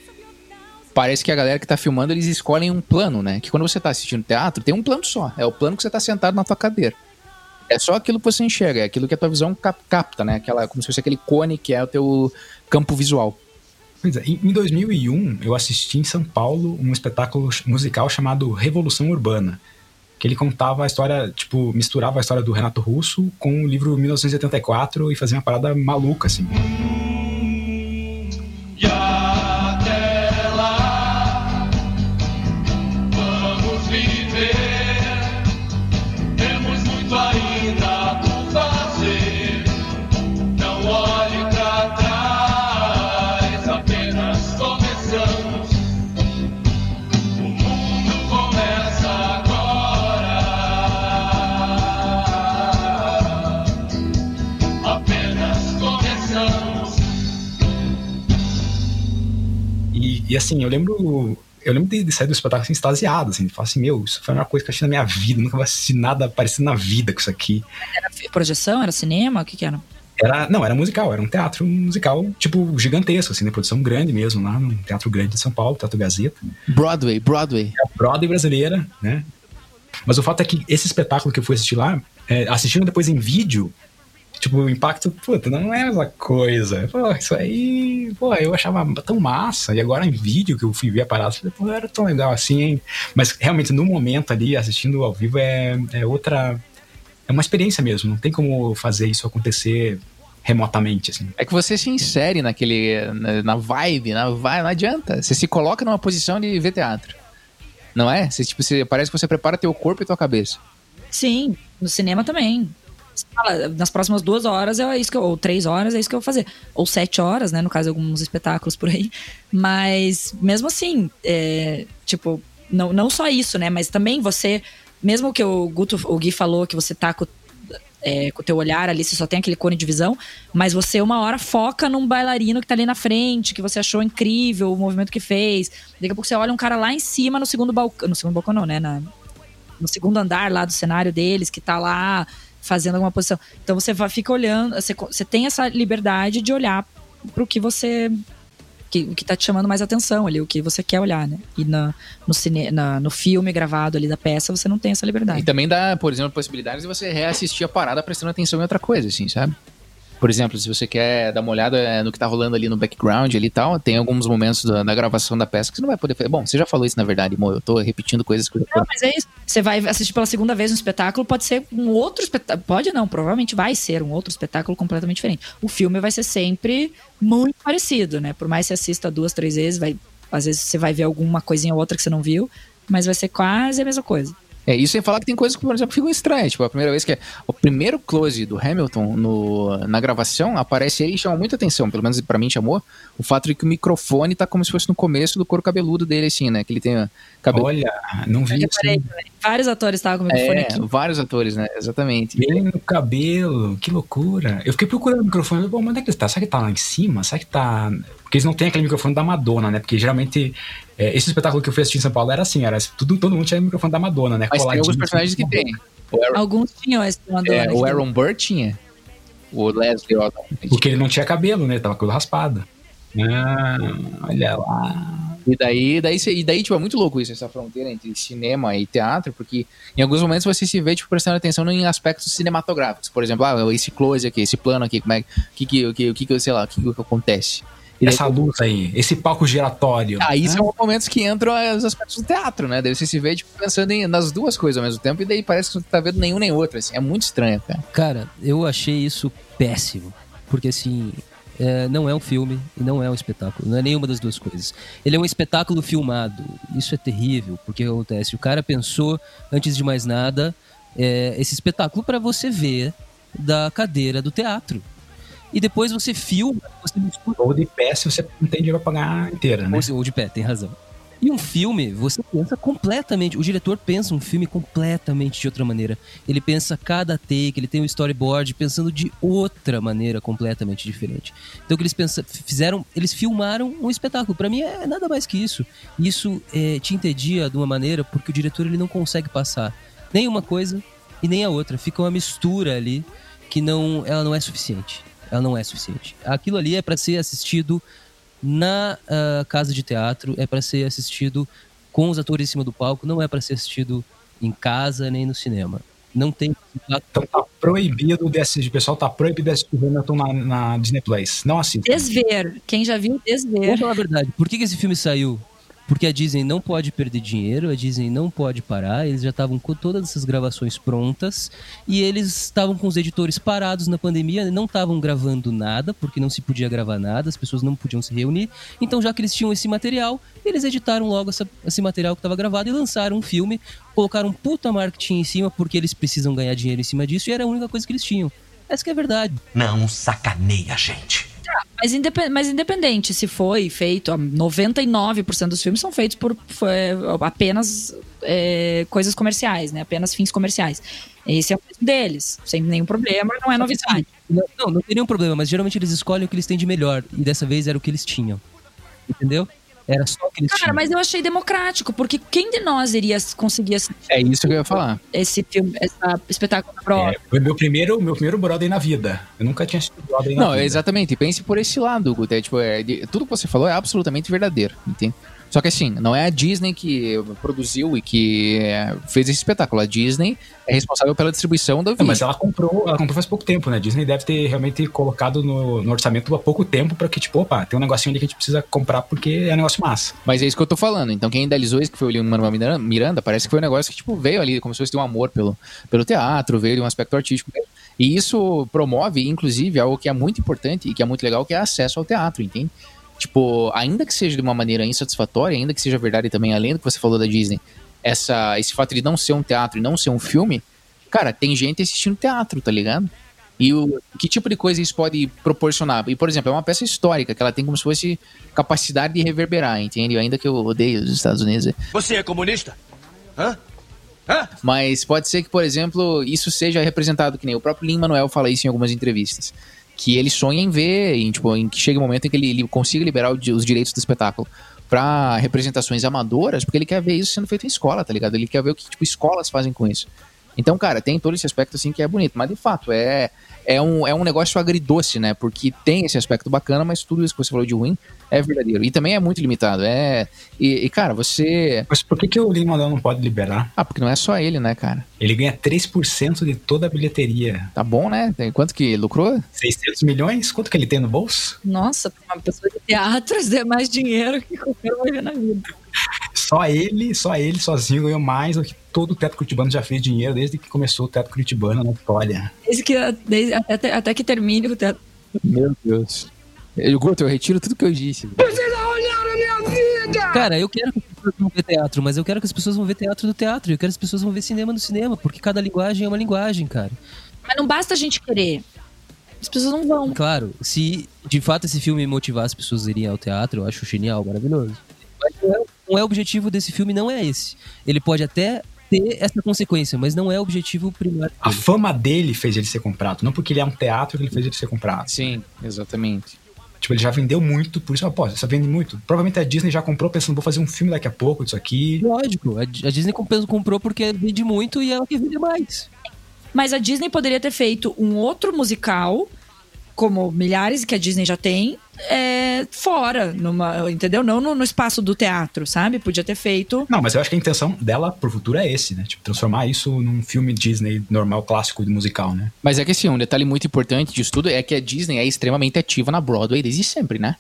parece que a galera que tá filmando, eles escolhem um plano, né? Que quando você tá assistindo teatro, tem um plano só. É o plano que você tá sentado na tua cadeira. É só aquilo que você enxerga, é aquilo que a tua visão cap- capta, né? Aquela, como se fosse aquele cone que é o teu campo visual. Pois é, em em 2001, eu assisti em São Paulo um espetáculo musical chamado Revolução Urbana. Que ele contava a história, tipo, misturava a história do Renato Russo com o livro 1984 e fazia uma parada maluca, assim. E, assim, eu lembro. Eu lembro de, de sair do espetáculo assim, extasiado, assim, de falar assim, meu, isso foi uma coisa que eu achei na minha vida, nunca vou assistir nada parecido na vida com isso aqui. Era projeção? Era cinema? O que que era? Era, não, era musical, era um teatro musical, tipo, gigantesco, assim, de produção grande mesmo, lá no Teatro Grande de São Paulo, Teatro Gazeta. Broadway, Broadway. É a Broadway brasileira, né? Mas o fato é que esse espetáculo que eu fui assistir lá, é, assistindo depois em vídeo, tipo, o impacto, puta, não é a mesma coisa. Pô, isso aí, pô, eu achava tão massa, e agora em vídeo que eu fui ver a parada, eu falei, pô, era tão legal assim, hein? Mas realmente, no momento ali, assistindo ao vivo, é, é outra. É uma experiência mesmo, não tem como fazer isso acontecer remotamente, assim. É que você se insere naquele. na, na vibe, na vibe, não adianta. Você se coloca numa posição de ver teatro. Não é? Você, tipo, você, parece que você prepara teu corpo e tua cabeça. Sim, no cinema também. Fala, nas próximas duas horas é isso que eu, ou três horas é isso que eu vou fazer. Ou sete horas, né? No caso, alguns espetáculos por aí. Mas mesmo assim, é, tipo, não, não só isso, né? Mas também você, mesmo que o Guto, o Gui falou que você tá com, é, com o teu olhar ali, você só tem aquele cone de visão, mas você uma hora foca num bailarino que tá ali na frente, que você achou incrível o movimento que fez. Daqui a pouco você olha um cara lá em cima no segundo balcão. No segundo balcão, não, né? Na, no segundo andar lá do cenário deles, que tá lá fazendo alguma posição. Então você vai, fica olhando, você, você tem essa liberdade de olhar pro que você. Que, o que tá te chamando mais atenção ali, o que você quer olhar, né? E na, no, cine, na, no filme gravado ali da peça, você não tem essa liberdade. E também dá, por exemplo, possibilidades de você reassistir a parada prestando atenção em outra coisa, assim, sabe? Por exemplo, se você quer dar uma olhada eh, no que tá rolando ali no background ali e tal, tem alguns momentos da, da gravação da peça que você não vai poder fazer. Bom, você já falou isso na verdade, Mo, eu tô repetindo coisas que eu Não, mas é isso. Você vai assistir pela segunda vez um espetáculo, pode ser um outro espetáculo. Pode não, provavelmente vai ser um outro espetáculo completamente diferente. O filme vai ser sempre muito parecido, né? Por mais que você assista duas, três vezes, vai, às vezes você vai ver alguma coisinha ou outra que você não viu, mas vai ser quase a mesma coisa. É, isso sem falar que tem coisas que, por exemplo, ficam estranhas. Tipo, a primeira vez que é o primeiro close do Hamilton no, na gravação, aparece ele e chama muita atenção. Pelo menos pra mim chamou. O fato de que o microfone tá como se fosse no começo do couro cabeludo dele, assim, né? Que ele tem a cabelo. Olha, não vi reparei também. Vários atores estavam com o microfone É, aqui. vários atores, né? Exatamente. Bem no cabelo, que loucura. Eu fiquei procurando o microfone, bom, onde é que ele tá? Será que tá lá em cima? Será que tá. Porque eles não têm aquele microfone da Madonna, né? Porque geralmente é, esse espetáculo que eu fui assistir em São Paulo era assim, era tudo, todo mundo tinha microfone da Madonna, né? Mas tem alguns Coladinho, personagens que assim. tem. Aaron, Alguns tinham esse Madonna. é, o aqui. Aaron Burr tinha. O Leslie Odom. Porque ele não tinha cabelo, né? Tava com o raspado. Ah, olha lá. E daí, daí, e daí, tipo, é muito louco isso, essa fronteira entre cinema e teatro, porque em alguns momentos você se vê, tipo, prestando atenção em aspectos cinematográficos. Por exemplo, ah, esse close aqui, esse plano aqui, como é que, que, o que, o que, que, sei lá, o que, que acontece. E Essa luz aí, esse palco giratório. Aí né? são momentos que entram os aspectos do teatro, né? Daí você se vê, tipo, pensando em, nas duas coisas ao mesmo tempo, e daí parece que você não tá vendo nenhum nem outro, assim. É muito estranho, cara. Cara, eu achei isso péssimo. Porque assim, é, não é um filme e não é um espetáculo. Não é nenhuma das duas coisas. Ele é um espetáculo filmado. Isso é terrível. Porque o que acontece? O cara pensou, antes de mais nada, é, esse espetáculo para você ver da cadeira do teatro. E depois você filma, você mistura. Ou de pé se você não tem dinheiro pra pagar inteira, né? Ou, de pé, tem razão. E um filme, você pensa completamente. O diretor pensa um filme completamente de outra maneira. Ele pensa cada take, ele tem um storyboard pensando de outra maneira completamente diferente. Então, o que eles pensa, fizeram, eles filmaram um espetáculo. Para mim é nada mais que isso. Isso é, te entedia de uma maneira porque o diretor ele não consegue passar nem uma coisa e nem a outra. Fica uma mistura ali que não, ela não é suficiente. Ela não é suficiente. Aquilo ali é para ser assistido na uh, casa de teatro, é para ser assistido com os atores em cima do palco, não é para ser assistido em casa nem no cinema. Não tem. Então tá proibido de assistir. O pessoal tá proibido de assistir Hamilton na, na Disney Plus. Não assista. Desver. Quem já viu, desver. Vamos falar a verdade. Por que, que esse filme saiu? Porque a Disney não pode perder dinheiro, a Disney não pode parar, eles já estavam com todas essas gravações prontas e eles estavam com os editores parados na pandemia, não estavam gravando nada, porque não se podia gravar nada, as pessoas não podiam se reunir. Então, já que eles tinham esse material, eles editaram logo essa, esse material que estava gravado e lançaram um filme, colocaram puta marketing em cima, porque eles precisam ganhar dinheiro em cima disso e era a única coisa que eles tinham. Essa que é a verdade. Não sacaneia, gente. Mas, independ, mas independente se foi feito, 99% dos filmes são feitos por foi, apenas é, coisas comerciais, né? Apenas fins comerciais. Esse é o deles, sem nenhum problema, não é novidade. Não, não tem nenhum problema, mas geralmente eles escolhem o que eles têm de melhor. E dessa vez era o que eles tinham. Entendeu? Era só o que eles Cara, tinham. mas eu achei democrático, porque quem de nós iria conseguir assistir É isso que eu ia falar. esse filme, esse espetáculo da Broadway? É, foi meu primeiro, meu primeiro Broadway na vida. Eu nunca tinha assistido Broadway na Não, vida. exatamente. Pense por esse lado, Guto. É, tipo, é, de- tudo que você falou é absolutamente verdadeiro, entende? Só que assim, não é a Disney que produziu e que é, fez esse espetáculo. A Disney é responsável pela distribuição do Não, vídeo. mas ela comprou, ela comprou faz pouco tempo, né? Disney deve ter realmente colocado no, no orçamento há pouco tempo pra que, tipo, opa, tem um negocinho ali que a gente precisa comprar porque é um negócio massa. Mas é isso que eu tô falando. Então, quem idealizou isso, que foi o Lin-Manuel Miranda- parece que foi um negócio que, tipo, veio ali, como se fosse ter um amor pelo, pelo teatro, veio de um aspecto artístico. E isso promove, inclusive, algo que é muito importante e que é muito legal, que é acesso ao teatro, entende? Tipo, ainda que seja de uma maneira insatisfatória, ainda que seja verdade também, além do que você falou da Disney, essa, esse fato de não ser um teatro e não ser um filme, cara, tem gente assistindo teatro, tá ligado? E o, que tipo de coisa isso pode proporcionar? E, por exemplo, é uma peça histórica, que ela tem como se fosse capacidade de reverberar, entende? Ainda que eu odeie os Estados Unidos. Você é comunista? Hã? Mas pode ser que, por exemplo, isso seja representado, que nem o próprio Lin-Manuel fala isso em algumas entrevistas. Que ele sonha em ver, em, tipo, em que chegue um momento em que ele, ele consiga liberar o os direitos do espetáculo pra representações amadoras, porque ele quer ver isso sendo feito em escola, tá ligado? Ele quer ver o que, tipo, escolas fazem com isso. Então, cara, tem todo esse aspecto, assim, que é bonito. Mas, de fato, é, é, um, é um negócio agridoce, né? Porque tem esse aspecto bacana, mas tudo isso que você falou de ruim é verdadeiro. E também é muito limitado. É... E, e, cara, você... Mas por que, que o Lin-Manuel não pode liberar? Ah, porque não é só ele, né, cara? Ele ganha 3% de toda a bilheteria. Tá bom, né? Quanto que lucrou? 600 milhões? Quanto que ele tem no bolso? Nossa, pra uma pessoa de teatro, (laughs) é mais dinheiro que qualquer um ver na vida. Só ele, só ele sozinho ganhou mais do que todo o Teatro Curitibano já fez dinheiro desde que começou o Teatro Curitibano na história. Desde que, desde- até, até que termine o teatro. Meu Deus. Eu, Guto, eu retiro tudo que eu disse. Vocês arruinaram minha vida! Cara, eu quero que as pessoas vão ver teatro, mas eu quero que as pessoas vão ver teatro do teatro. Eu quero que as pessoas vão ver cinema do cinema, porque cada linguagem é uma linguagem, cara. Mas não basta a gente querer. As pessoas não vão. Claro, se de fato esse filme motivar as pessoas a irem ao teatro, eu acho genial, maravilhoso. Mas não é, não é o objetivo desse filme, não é esse. Ele pode até ter essa consequência, mas não é o objetivo primário. A fama dele fez ele ser comprado, não porque ele é um teatro que ele fez ele ser comprado. Sim, exatamente. Tipo, ele já vendeu muito, por isso, ah, pô, você vende muito. Provavelmente a Disney já comprou pensando, vou fazer um filme daqui a pouco disso aqui. Lógico, a, Disney comp- comprou porque vende muito e ela quer vender mais. Mas a Disney poderia ter feito um outro musical, como milhares que a Disney já tem, é, fora, numa, entendeu? Não no, no espaço do teatro, sabe? Podia ter feito. Não, mas eu acho que a intenção dela pro futuro é esse, né? Tipo, transformar isso num filme Disney normal, clássico de musical, né? Mas é que assim, um detalhe muito importante disso tudo é que a Disney é extremamente ativa na Broadway desde sempre, né?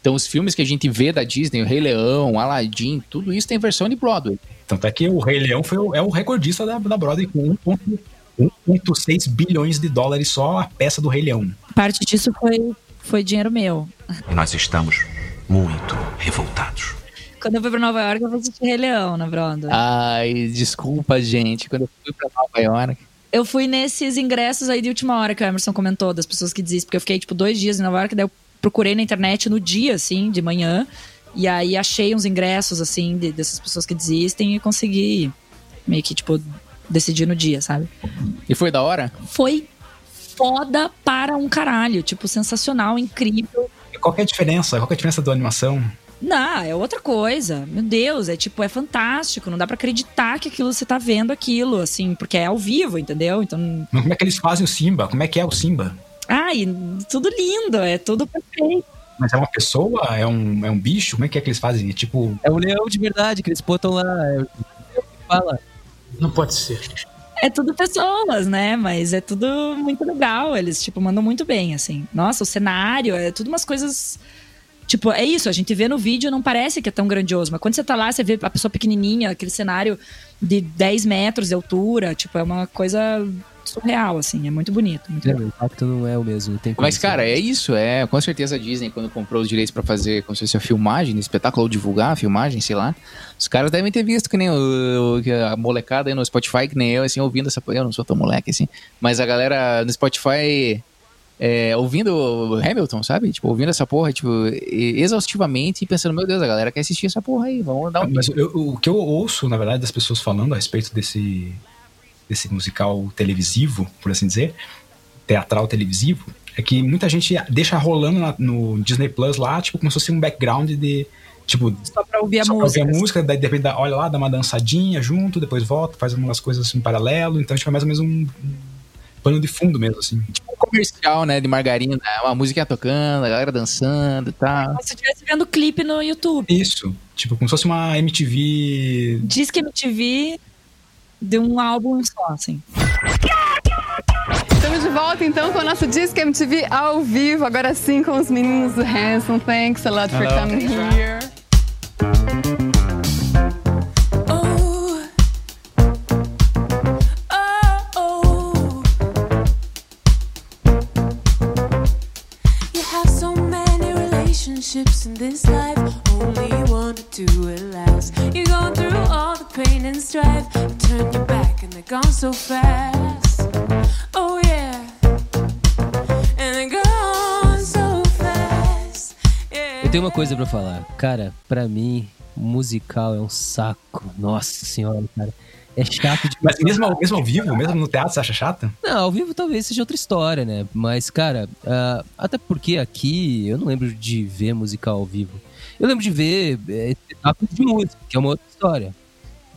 Então os filmes que a gente vê da Disney, o Rei Leão, Aladdin, tudo isso tem versão de Broadway. Tanto é que o Rei Leão foi o- é o recordista da, da Broadway com 1,6 bilhões de dólares só a peça do Rei Leão. Parte disso foi, foi dinheiro meu. E nós estamos muito revoltados. Quando eu fui pra Nova York, eu fui assistir Rei Leão na Broadway. Ai, desculpa, gente. Quando eu fui pra Nova York. Eu fui nesses ingressos aí de última hora que o Emerson comentou, das pessoas que desistem, porque eu fiquei, tipo, dois dias em Nova York, daí eu procurei na internet no dia, assim, de manhã, E aí achei uns ingressos, assim, de- dessas pessoas que desistem e consegui meio que, tipo, decidir no dia, sabe? E foi da hora? Foi foda para um caralho. Tipo, sensacional, incrível. E Qual que é a diferença? Qual que é a diferença da animação? Não, é outra coisa. Meu Deus, é tipo, é fantástico. Não dá pra acreditar que aquilo você tá vendo aquilo, assim, porque é ao vivo, entendeu? Então. Mas Como é que eles fazem o Simba? Como é que é o Simba? Ai, tudo lindo, é tudo perfeito. Mas é uma pessoa? É um, é um bicho? Como é que é que eles fazem? É tipo. É o leão de verdade que eles botam lá. É o leão que fala. Não pode ser. É tudo pessoas, né? Mas é tudo muito legal. Eles, tipo, mandam muito bem, assim. Nossa, o cenário, é tudo umas coisas. Tipo, é isso, a gente vê no vídeo não parece que é tão grandioso, mas quando você tá lá, você vê a pessoa pequenininha, aquele cenário de 10 metros de altura, tipo, é uma coisa surreal, assim, é muito bonito. Muito É, o impacto não é o mesmo. Tem Mas, cara, é isso. É, com certeza a Disney, quando comprou os direitos pra fazer como se fosse a filmagem, do espetáculo, ou divulgar a filmagem, sei lá. Os caras devem ter visto que nem o, o- que a molecada aí no Spotify, que nem eu, assim, ouvindo essa. Eu não sou tão moleque, assim. Mas a galera no Spotify. é, ouvindo o Hamilton, sabe? Tipo, ouvindo essa porra, tipo, exaustivamente e pensando, meu Deus, a galera quer assistir essa porra aí, vamos dar um. Mas eu- o que eu ouço, na verdade, das pessoas falando a respeito desse, desse musical televisivo, por assim dizer, teatral televisivo, é que muita gente deixa rolando na- no Disney Plus lá, tipo, como se fosse um background de. Tipo, Só pra ouvir a só pra ouvir música. a música, daí de repente dá- olha lá, dá uma dançadinha junto, depois volta, faz umas coisas assim em paralelo, então tipo, é mais ou menos um, pano de fundo mesmo, assim. Tipo, um comercial, né, de margarina, uma música tocando, a galera dançando e tal. Como se estivesse vendo clipe no YouTube. isso. Tipo, como se fosse uma MTV. Diz que MTV de um álbum só, assim. Estamos de volta então com o nosso Disque MTV ao vivo, agora sim com os meninos do Hanson. Thanks a lot for Hello. coming here. So fast. Oh yeah, and so fast. Eu tenho uma coisa pra falar. Cara, pra mim, musical é um saco. Nossa senhora, cara. É chato de. Mas mesmo, ao- mesmo ao vivo, mesmo no teatro, você acha chato? Não, ao vivo talvez seja outra história, né? Mas, cara, ah, até porque aqui eu não lembro de ver musical ao vivo. Eu lembro de ver é, espetáculos de música, que é uma outra história.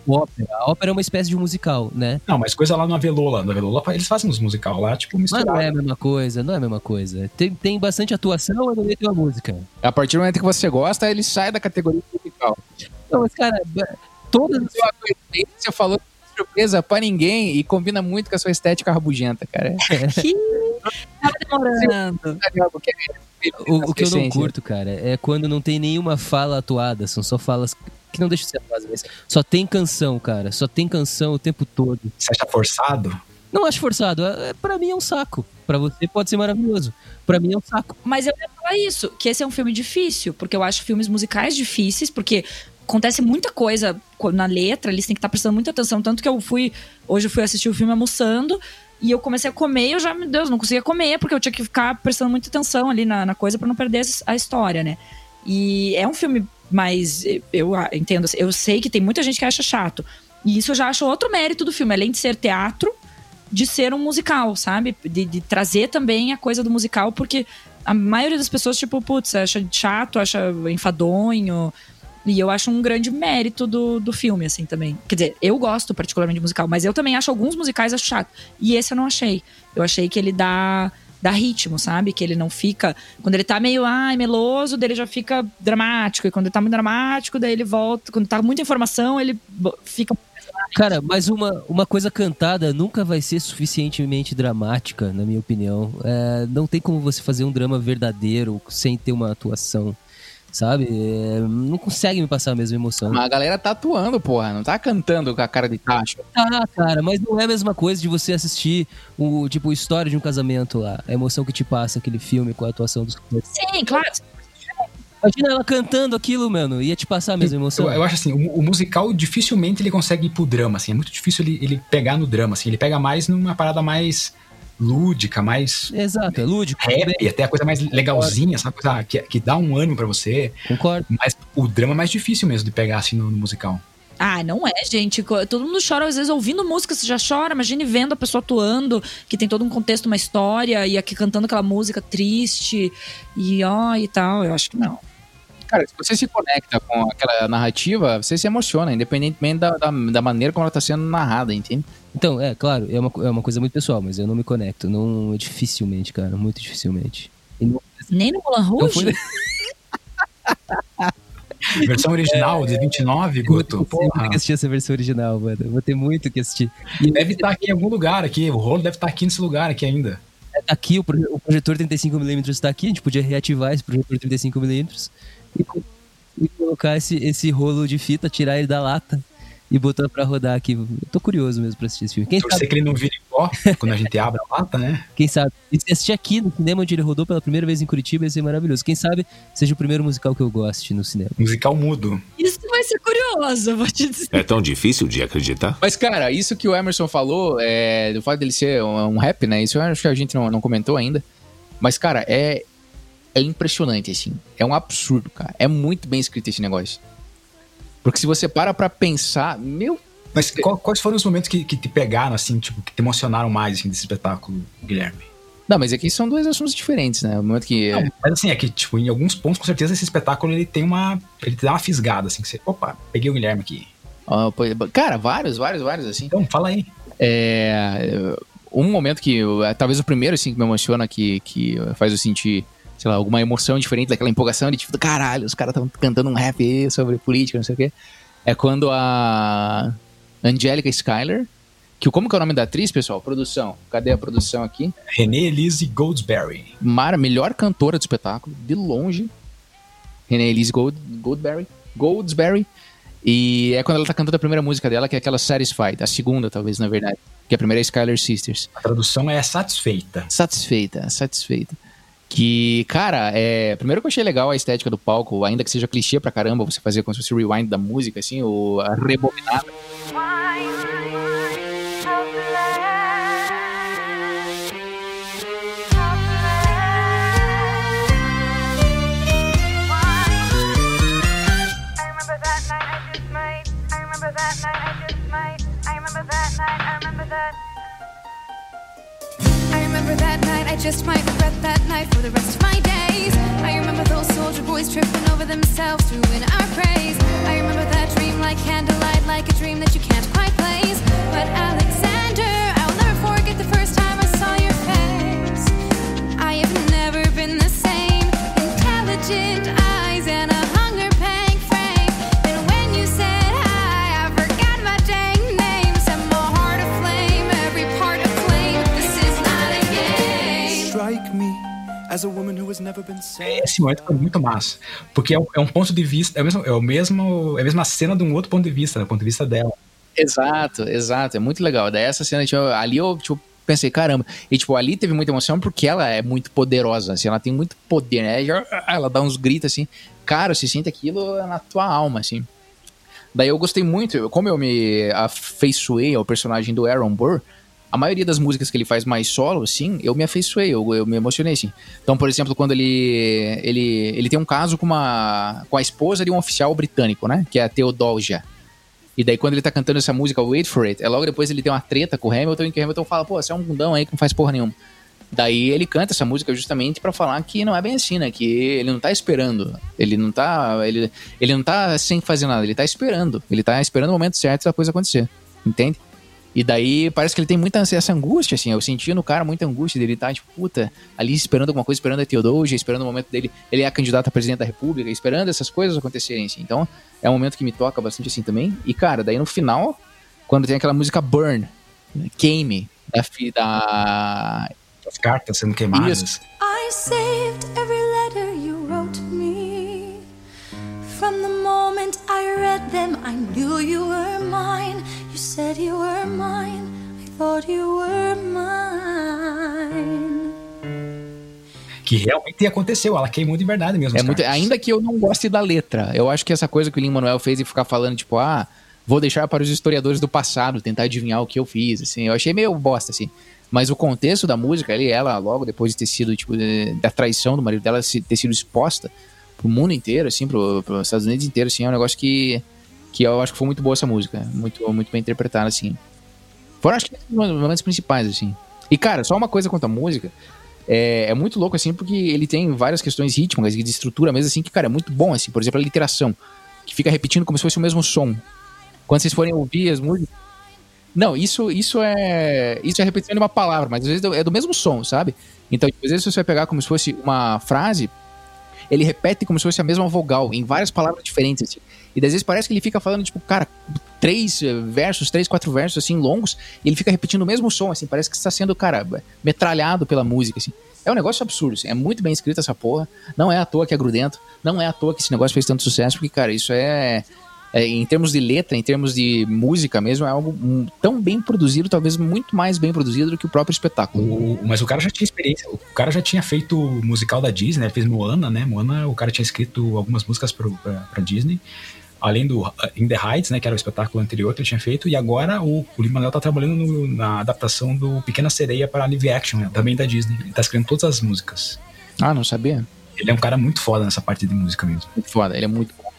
Ópera. A ópera é uma espécie de musical, né? Não, mas coisa lá no Avelola. No Avelola eles fazem uns musical lá, tipo, Mas não misturado. é a mesma coisa, não é a mesma coisa. Tem, tem bastante atuação, mas no meio tem uma música. A partir do momento que você gosta, ele sai da categoria musical. Não, mas, cara, todas as você falou que é surpresa pra ninguém e combina muito com a sua estética rabugenta, cara. (laughs) Tava demorando. O, o que eu não curto, cara, é quando não tem nenhuma fala atuada, são só falas que não deixam de ser atuadas, mas só tem canção, cara, só tem canção o tempo todo. Você acha forçado? Não acho forçado, é, é- pra mim é um saco. Pra você pode ser maravilhoso. Pra mim é um saco. Mas eu ia falar isso, que esse é um filme difícil, porque eu acho filmes musicais difíceis, porque acontece muita coisa co- na letra, eles têm que estar prestando muita atenção. Tanto que eu fui. Hoje eu fui assistir o filme almoçando. E eu comecei a comer e eu já, meu Deus, não conseguia comer, porque eu tinha que ficar prestando muita atenção ali na, na coisa pra não perder a história, né? E é um filme mais. Eu ah, entendo, eu sei que tem muita gente que acha chato. E isso eu já acho outro mérito do filme, além de ser teatro, de ser um musical, sabe? De, de trazer também a coisa do musical, porque a maioria das pessoas, tipo, putz, acha chato, acha enfadonho. E eu acho um grande mérito do, do filme, assim, também. Quer dizer, eu gosto particularmente de musical, mas eu também acho alguns musicais acho chato. E esse eu não achei. Eu achei que ele dá, dá ritmo, sabe? Que ele não fica. Quando ele tá meio, ai, meloso, daí ele já fica dramático. E quando ele tá muito dramático, daí ele volta. Quando tá muita informação, ele fica. Cara, mas uma, uma coisa cantada nunca vai ser suficientemente dramática, na minha opinião. É, não tem como você fazer um drama verdadeiro sem ter uma atuação, sabe? É, não consegue me passar a mesma emoção. Mas a galera tá atuando, porra, não tá cantando com a cara de tacho. Ah, cara, mas não é a mesma coisa de você assistir o tipo história de um casamento lá. A emoção que te passa aquele filme com a atuação dos Sim, claro. Imagina ela cantando aquilo, mano, ia te passar a mesma emoção. Eu, eu acho assim, o, o musical dificilmente ele consegue ir pro drama, assim. É muito difícil ele, ele pegar no drama, assim. Ele pega mais numa parada mais lúdica, mais... Exato, é lúdico. Rap, até a coisa mais legalzinha, sabe? Coisa que, que dá um ânimo pra você. Concordo. Mas o drama é mais difícil mesmo de pegar assim no, no musical. Ah, não é, gente. Todo mundo chora, às vezes, ouvindo música, você já chora. Imagine vendo a pessoa atuando, que tem todo um contexto, uma história, e aqui cantando aquela música triste, e ó, e tal. Eu acho que não. Cara, se você se conecta com aquela narrativa, você se emociona, independentemente da, da, da maneira como ela tá sendo narrada, entende? Então, é, claro, é uma, é uma coisa muito pessoal, mas eu não me conecto. Não, dificilmente, cara, muito dificilmente. Não- Nem no Mulan Não Rouge? foi- (laughs) Versão original de 29, Guto. Eu vou ter Porra. que assistir essa versão original, mano. Eu vou ter muito que assistir. E Deve estar aqui em algum lugar aqui. O rolo deve estar aqui nesse lugar aqui ainda. tá aqui, o, proje- o projetor 35mm está aqui, a gente podia reativar esse projetor 35mm e, e colocar esse, esse rolo de fita, tirar ele da lata e botar pra rodar aqui. Eu tô curioso mesmo pra assistir esse filme. Quem Torcer sabe, que ele não vire pó quando a gente abre a lata, né? quem sabe? E se assistir aqui no cinema onde ele rodou pela primeira vez em Curitiba, ia ser maravilhoso. Quem sabe seja o primeiro musical que eu goste no cinema. Musical mudo. Isso vai ser curioso, eu vou te dizer. É tão difícil de acreditar? Mas, cara, isso que o Emerson falou, é, do fato dele ser um, um rap, né? Isso eu acho que a gente não, não comentou ainda. Mas, cara, é, é impressionante, assim. É um absurdo, cara. É muito bem escrito esse negócio. Porque se você para pra pensar, meu. Mas qual- quais foram os momentos que, que te pegaram, assim, tipo, que te emocionaram mais assim, desse espetáculo, Guilherme? Não, mas aqui são dois assuntos diferentes, né? O momento que. Não, mas assim, é que, tipo, em alguns pontos, com certeza, esse espetáculo ele tem uma. Ele te dá uma fisgada, assim, que você. Opa, peguei o Guilherme aqui. Cara, vários, vários, vários, assim. Então, fala aí. É, um momento que, é, talvez o primeiro, assim, que me emociona, que, que faz eu sentir, sei lá, alguma emoção diferente daquela empolgação de tipo, caralho, os caras estão cantando um rap sobre política, não sei o quê. É quando a Angélica Schuyler, que como que é o nome da atriz, pessoal? Produção. Cadê a produção aqui? René Elise Goldsberry. Mara, melhor cantora do espetáculo, de longe. René Elise Gold, Goldberry. Goldsberry. E é quando ela tá cantando a primeira música dela, que é aquela Satisfied. A segunda, talvez, na verdade. Que a primeira é Skylar Sisters. A tradução é satisfeita. Satisfeita, satisfeita. Que, cara, é. Primeiro que eu achei legal a estética do palco, ainda que seja clichê pra caramba, você fazer como se fosse rewind da música, assim, ou a rebobinada. That night, I just might regret that night for the rest of my days. I remember those soldier boys tripping over themselves to win our praise. I remember that dream like candlelight, like a dream that you can't quite place. But Alexander, I'll never forget the first time I saw your face. I have never been the same. Intelligent Esse momento foi muito massa. Porque é, um- é um ponto de vista. É, o mesmo, é, o mesmo, é a mesma cena de um outro ponto de vista, né? Do ponto de vista dela. Exato, exato. É muito legal. Daí essa cena, tipo, ali eu tipo, pensei, caramba. E, tipo, ali teve muita emoção porque ela é muito poderosa, assim, ela tem muito poder, né? Já- Ela dá uns gritos, assim. Cara, você sente aquilo na tua alma, assim. Daí eu gostei muito, como eu me afeiçoei ao personagem do Aaron Burr, a maioria das músicas que ele faz mais solo, assim, eu me afeiçoei, eu, eu me emocionei, assim. Então, por exemplo, quando ele, ele, ele tem um caso com, uma, com a esposa de um oficial britânico, né? Que é a Theodosia. E daí, quando ele tá cantando essa música, Wait For It, é logo depois ele tem uma treta com o Hamilton, e que o Hamilton fala, pô, você é um bundão aí que não faz porra nenhuma. Daí ele canta essa música justamente pra falar que não é bem assim, né? Que ele não tá esperando. Ele não tá. Ele, ele não tá sem fazer nada, ele tá esperando. Ele tá esperando o momento certo da coisa acontecer. Entende? E daí parece que ele tem muita essa angústia, assim. Eu senti no cara muita angústia dele tá, tipo, puta, ali esperando alguma coisa, esperando a Teodosia, esperando o momento dele. Ele é candidato a presidente da república, esperando essas coisas acontecerem, assim. Então, é um momento que me toca bastante, assim, também. E, cara, daí no final, quando tem aquela música Burn, Queime, da, da As cartas sendo queimadas. Isso. I saved every letter you wrote me. From the moment I read them, I knew you were mine. Said you were mine. I thought you were mine. Que realmente aconteceu, ela queimou de verdade mesmo. É muito, ainda que eu não goste da letra, eu acho que essa coisa que o Lin Manuel fez de ficar falando, tipo, ah, vou deixar para os historiadores do passado tentar adivinhar o que eu fiz, assim, eu achei meio bosta, assim. Mas o contexto da música ali, ela, logo depois de ter sido, tipo, da traição do marido dela ter sido exposta pro mundo inteiro, assim, pro, pros Estados Unidos inteiro, assim, é um negócio que, que eu acho que foi muito boa essa música. Muito, muito bem interpretada, assim. Foram, acho que, os momentos principais, assim. E, cara, só uma coisa quanto à música. É, é muito louco, assim, porque ele tem várias questões rítmicas e de estrutura mesmo, assim, que, cara, é muito bom, assim. Por exemplo, a literação, que fica repetindo como se fosse o mesmo som. Quando vocês forem ouvir as músicas. Não, isso, isso é. Isso é repetição de uma palavra, mas às vezes é do mesmo som, sabe? Então, às vezes você vai pegar como se fosse uma frase, ele repete como se fosse a mesma vogal, em várias palavras diferentes, assim. E às vezes parece que ele fica falando, tipo, cara, três eh, versos, três, quatro versos, assim, longos, e ele fica repetindo o mesmo som, assim, parece que está sendo, cara, metralhado pela música, assim. É um negócio absurdo, assim, é muito bem escrito essa porra, não é à toa que é grudento, não é à toa que esse negócio fez tanto sucesso, porque, cara, isso é, é, em termos de letra, em termos de música mesmo, é algo hum, tão bem produzido, talvez muito mais bem produzido do que o próprio espetáculo. O- mas o cara já tinha experiência, o cara já tinha feito musical da Disney, né? fez Moana, né? Moana, o cara tinha escrito algumas músicas pra Disney, além do uh, In the Heights, né? Que era o espetáculo anterior que ele tinha feito, e agora o, o Lin-Manuel tá trabalhando no- na adaptação do Pequena Sereia para live action, né, também da Disney. Ele tá escrevendo todas as músicas. Ah, não sabia? Ele é um cara muito foda nessa parte de música mesmo. Muito foda, ele é muito bom.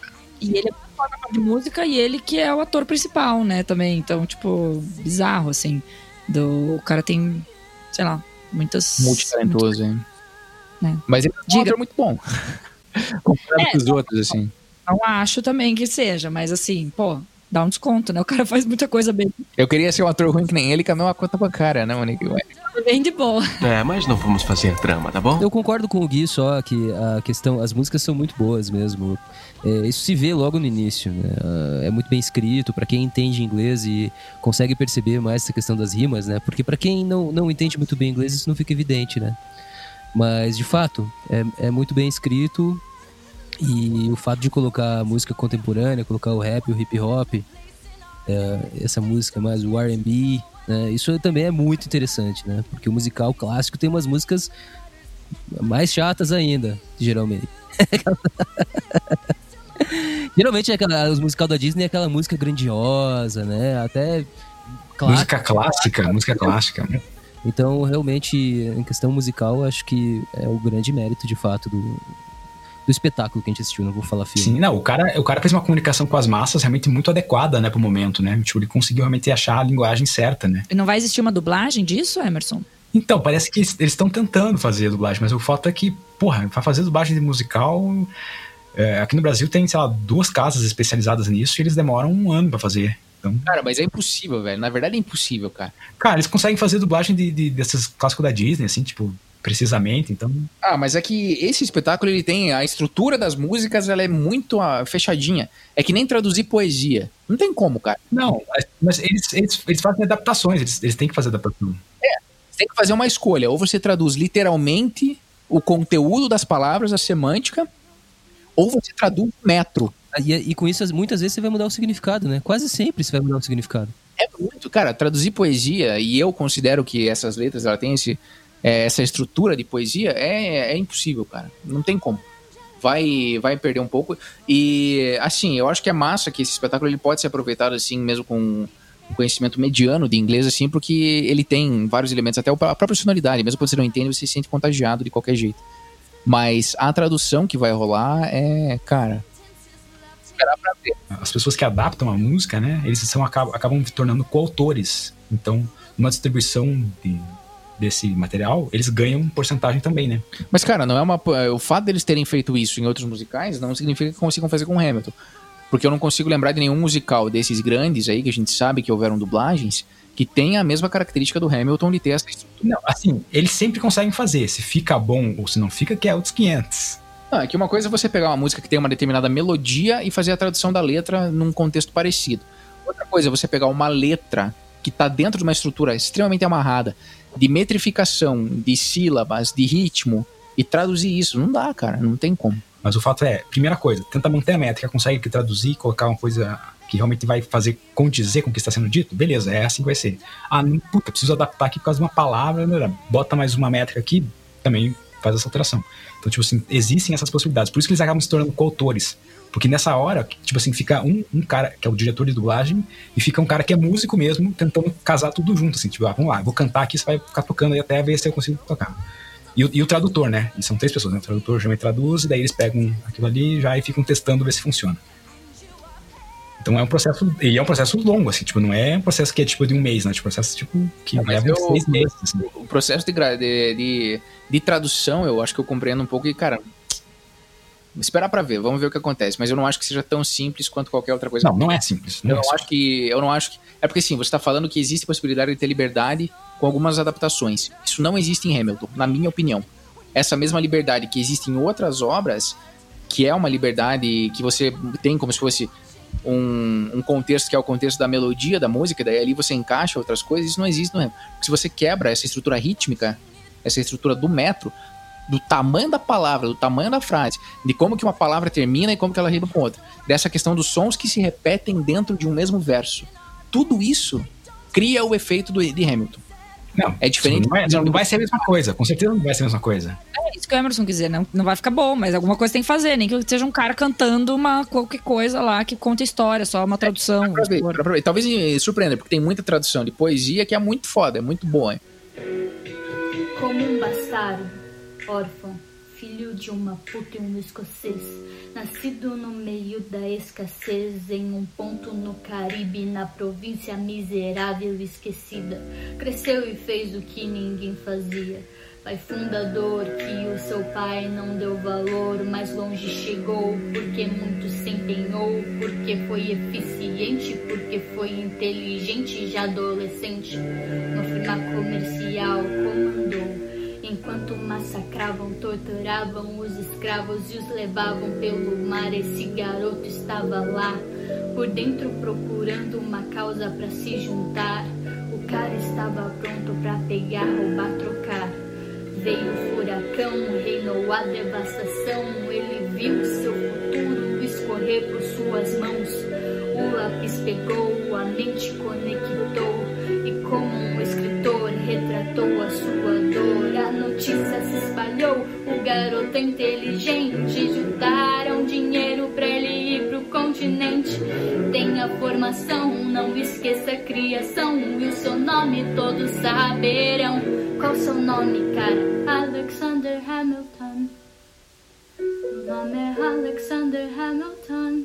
E ele é muito foda de música e ele que é o ator principal, né, também. Então, tipo, bizarro, assim. Do, o cara tem, sei lá, muitas... Multitalentoso, hein? É. Mas ele é um ator muito bom. (laughs) Comparado É, com os outros, assim. Não acho também que seja, mas assim, pô, dá um desconto, né? O cara faz muita coisa bem, Eu queria ser um ator ruim que nem ele, com a mesma conta bancária, né, Monique? Ué. bem de boa. É, mas não vamos fazer drama, tá bom? Eu concordo com o Gui só que a questão, as músicas são muito boas mesmo. É, isso se vê logo no início, né? É muito bem escrito para quem entende inglês e consegue perceber mais essa questão das rimas, né? Porque para quem não, não entende muito bem inglês isso não fica evidente, né? Mas de fato é, é muito bem escrito e o fato de colocar música contemporânea, colocar o rap, o hip hop, é, essa música mais o R&B, né? Isso também é muito interessante, né? Porque o musical clássico tem umas músicas mais chatas ainda, geralmente. (laughs) geralmente é aquela, os musical da Disney é aquela música grandiosa, né? Até Música clássica, música clássica. né? Então, realmente, em questão musical, acho que é o grande mérito, de fato, do, do espetáculo que a gente assistiu. Não vou falar filme. Sim, não, o cara, o cara fez uma comunicação com as massas realmente muito adequada, né, pro momento, né? Tipo, ele conseguiu realmente achar a linguagem certa, né? E não vai existir uma dublagem disso, Emerson? Então, parece que eles estão tentando fazer a dublagem, mas o fato é que, porra, pra fazer dublagem de musical. é, aqui no Brasil tem, sei lá, duas casas especializadas nisso e eles demoram um ano pra fazer. Então, Cara, mas é impossível, velho. Na verdade é impossível, cara. cara, eles conseguem fazer dublagem de, de- desses clássicos da Disney, assim, tipo, precisamente, então. Ah, mas é que esse espetáculo ele tem a estrutura das músicas, ela é muito ah, fechadinha. É que nem traduzir poesia. Não tem como, cara. Não, mas- eles, eles, eles fazem adaptações, eles, eles têm que fazer adaptação. Você tem que fazer uma escolha. Ou você traduz literalmente o conteúdo das palavras, a semântica, ou você traduz o metro. E, e com isso, muitas vezes você vai mudar o significado, né? Quase sempre você vai mudar o significado. É muito, cara, traduzir poesia, e eu considero que essas letras, ela tem esse, é, essa estrutura de poesia, é, é impossível, cara. Não tem como. Vai, vai perder um pouco. E, assim, eu acho que é massa que esse espetáculo ele pode ser aproveitado, assim, mesmo com um conhecimento mediano de inglês, assim, porque ele tem vários elementos, até a própria sonoridade. Mesmo quando você não entende, você se sente contagiado de qualquer jeito. Mas a tradução que vai rolar é, cara, esperar pra ver. As pessoas que adaptam a música, né, eles são, acabam, acabam se tornando coautores. Então, numa distribuição de- desse material, eles ganham porcentagem também, né? Mas, cara, não é uma. O fato deles terem feito isso em outros musicais não significa que consigam fazer com Hamilton. Porque eu não consigo lembrar de nenhum musical desses grandes aí, que a gente sabe que houveram dublagens, que tem a mesma característica do Hamilton de ter essa estrutura. Não, assim, eles sempre conseguem fazer. Se fica bom ou se não fica, que é outros 500. Não, é que uma coisa é você pegar uma música que tem uma determinada melodia e fazer a tradução da letra num contexto parecido. Outra coisa é você pegar uma letra que tá dentro de uma estrutura extremamente amarrada, de metrificação, de sílabas, de ritmo, e traduzir isso. Não dá, cara, não tem como. Mas o fato é, primeira coisa, tenta manter a métrica, consegue traduzir, colocar uma coisa que realmente vai fazer condizer com o que está sendo dito, beleza, é assim que vai ser. Ah, não, puta, preciso adaptar aqui por causa de uma palavra, né, bota mais uma métrica aqui, também faz essa alteração. Então, tipo assim, existem essas possibilidades. Por isso que eles acabam se tornando coautores. Porque nessa hora, tipo assim, fica um, um cara que é o diretor de dublagem e fica um cara que é músico mesmo, tentando casar tudo junto, assim, tipo, ah, vamos lá, vou cantar aqui, você vai ficar tocando aí até ver se eu consigo tocar. E, o- e o tradutor, né? E são três pessoas, né? O tradutor já me traduz, e daí eles pegam aquilo ali já e ficam testando ver se funciona. Então é um processo. E é um processo longo, assim, tipo, não é um processo que é tipo de um mês, né? Tipo, um processo tipo que Mas leva eu- seis meses. Assim. O processo de, de, de, tradução, eu acho que eu compreendo um pouco e, cara, esperar pra ver, vamos ver o que acontece. Mas eu não acho que seja tão simples quanto qualquer outra coisa. Não, não é simples. Não eu é não simples. acho que. Eu não acho que. É porque assim, você tá falando que existe possibilidade de ter liberdade com algumas adaptações. Isso não existe em Hamilton, na minha opinião. Essa mesma liberdade que existe em outras obras, que é uma liberdade que você tem como se fosse um, um contexto que é o contexto da melodia da música, daí ali você encaixa outras coisas, isso não existe no Hamilton. Porque se você quebra essa estrutura rítmica, essa estrutura do metro, do tamanho da palavra, do tamanho da frase, de como que uma palavra termina e como que ela rima com outra, dessa questão dos sons que se repetem dentro de um mesmo verso. Tudo isso cria o efeito do, de Hamilton. Não, é diferente. Não vai, não vai ser a mesma coisa, com certeza não vai ser a mesma coisa. É isso que o Emerson quis dizer, não, não vai ficar bom, mas alguma coisa tem que fazer, nem que seja um cara cantando uma qualquer coisa lá que conta história, só uma tradução. Pra ver, pra ver. Talvez surpreenda, porque tem muita tradução de poesia que é muito foda, é muito boa. hein? Como um bastardo, órfão, filho de uma puta e um escocês, nascido no meio da escassez, em um ponto no Caribe, na província miserável e esquecida, cresceu e fez o que ninguém fazia. Pai fundador que o seu pai não deu valor, mais longe chegou porque muito se empenhou, porque foi eficiente, porque foi inteligente já adolescente. No firma comercial comandou. Enquanto massacravam, torturavam os escravos e os levavam pelo mar, esse garoto estava lá, por dentro procurando uma causa para se juntar. O cara estava pronto para pegar, roubar, trocar. Veio o furacão, reinou a devastação. Ele viu seu futuro escorrer por suas mãos. O lápis pegou, a mente conectou. E como um escritor retratou a sua dor, notícia se espalhou. O garoto é inteligente. Juntaram dinheiro pra ele ir pro continente. Tenha formação, não esqueça a criação. E o seu nome todos saberão. Qual seu nome, cara? Alexander Hamilton. O nome é Alexander Hamilton.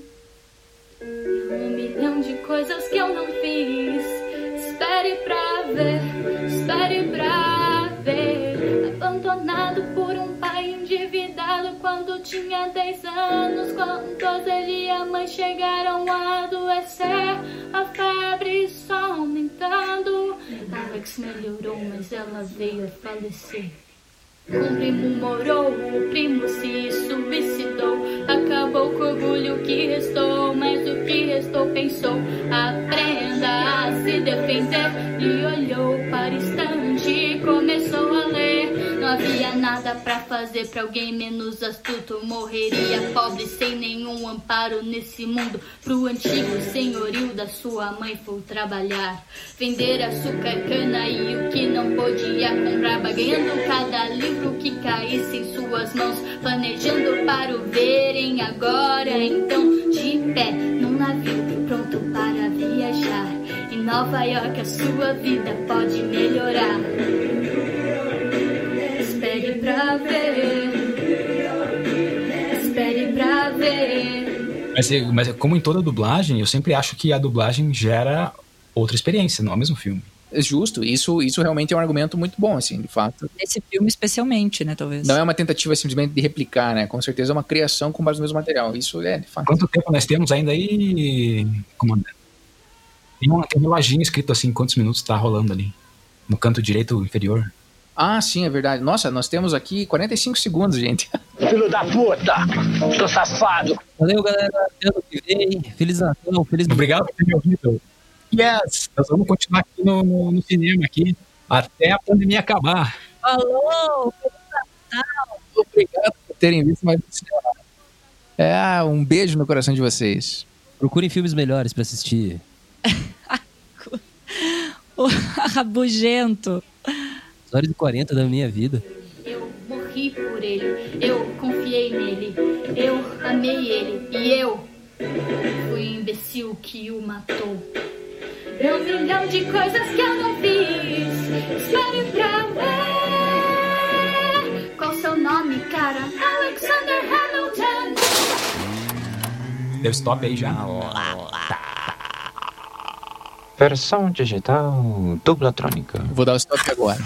Um milhão de coisas que eu não fiz. Espere pra ver, espere pra ver. Abandonado por um pai endividado quando tinha 10 anos. Quando ele e a mãe chegaram a adoecer, a febre só aumentando. Alex melhorou, mas ela veio a falecer. Um primo morou, o primo se suicidou. Acabou com o orgulho que restou, mas o que restou pensou. Aprenda a se defender. E olhou para o estante e começou a ler. Não havia nada pra fazer pra alguém menos astuto. Morreria pobre sem nenhum amparo nesse mundo. Pro antigo senhorio da sua mãe foi trabalhar. Vender açúcar, cana e o que não podia comprar. Bagando cada livro que caísse em suas mãos. Planejando para o verem agora. Então, de pé, num navio pronto para viajar. Em Nova York a sua vida pode melhorar. Mas, mas como em toda dublagem, eu sempre acho que a dublagem gera outra experiência, não é o mesmo filme. É justo, isso, isso realmente é um argumento muito bom, assim, de fato. Nesse filme especialmente, né, talvez. Não é uma tentativa simplesmente de replicar, né? Com certeza é uma criação com base no mesmo material. Isso é, de fato. Quanto tempo nós temos ainda aí, comandante? Tem um, tem um reloginho escrito assim, quantos minutos tá rolando ali, no canto direito inferior. Ah, sim, é verdade. Nossa, nós temos aqui 45 segundos, gente. Filho da puta! Tô safado! Valeu, galera. Até ano que vem. Feliz Natal, feliz Obrigado por ter me ouvido. Yes! Nós vamos continuar aqui no, no, no cinema aqui até a pandemia acabar. Falou! Obrigado por terem visto mais um. É, um beijo no coração de vocês. Procurem filmes melhores pra assistir. (laughs) O rabugento. As horas e 40 da minha vida. Eu morri por ele, eu confiei nele, eu amei ele e eu fui o imbecil que o matou. É um milhão de coisas que eu não fiz. Espere pra ver. cara, Alexander Hamilton. Deu stop aí já. Versão digital dublatrônica. Vou dar o stop agora.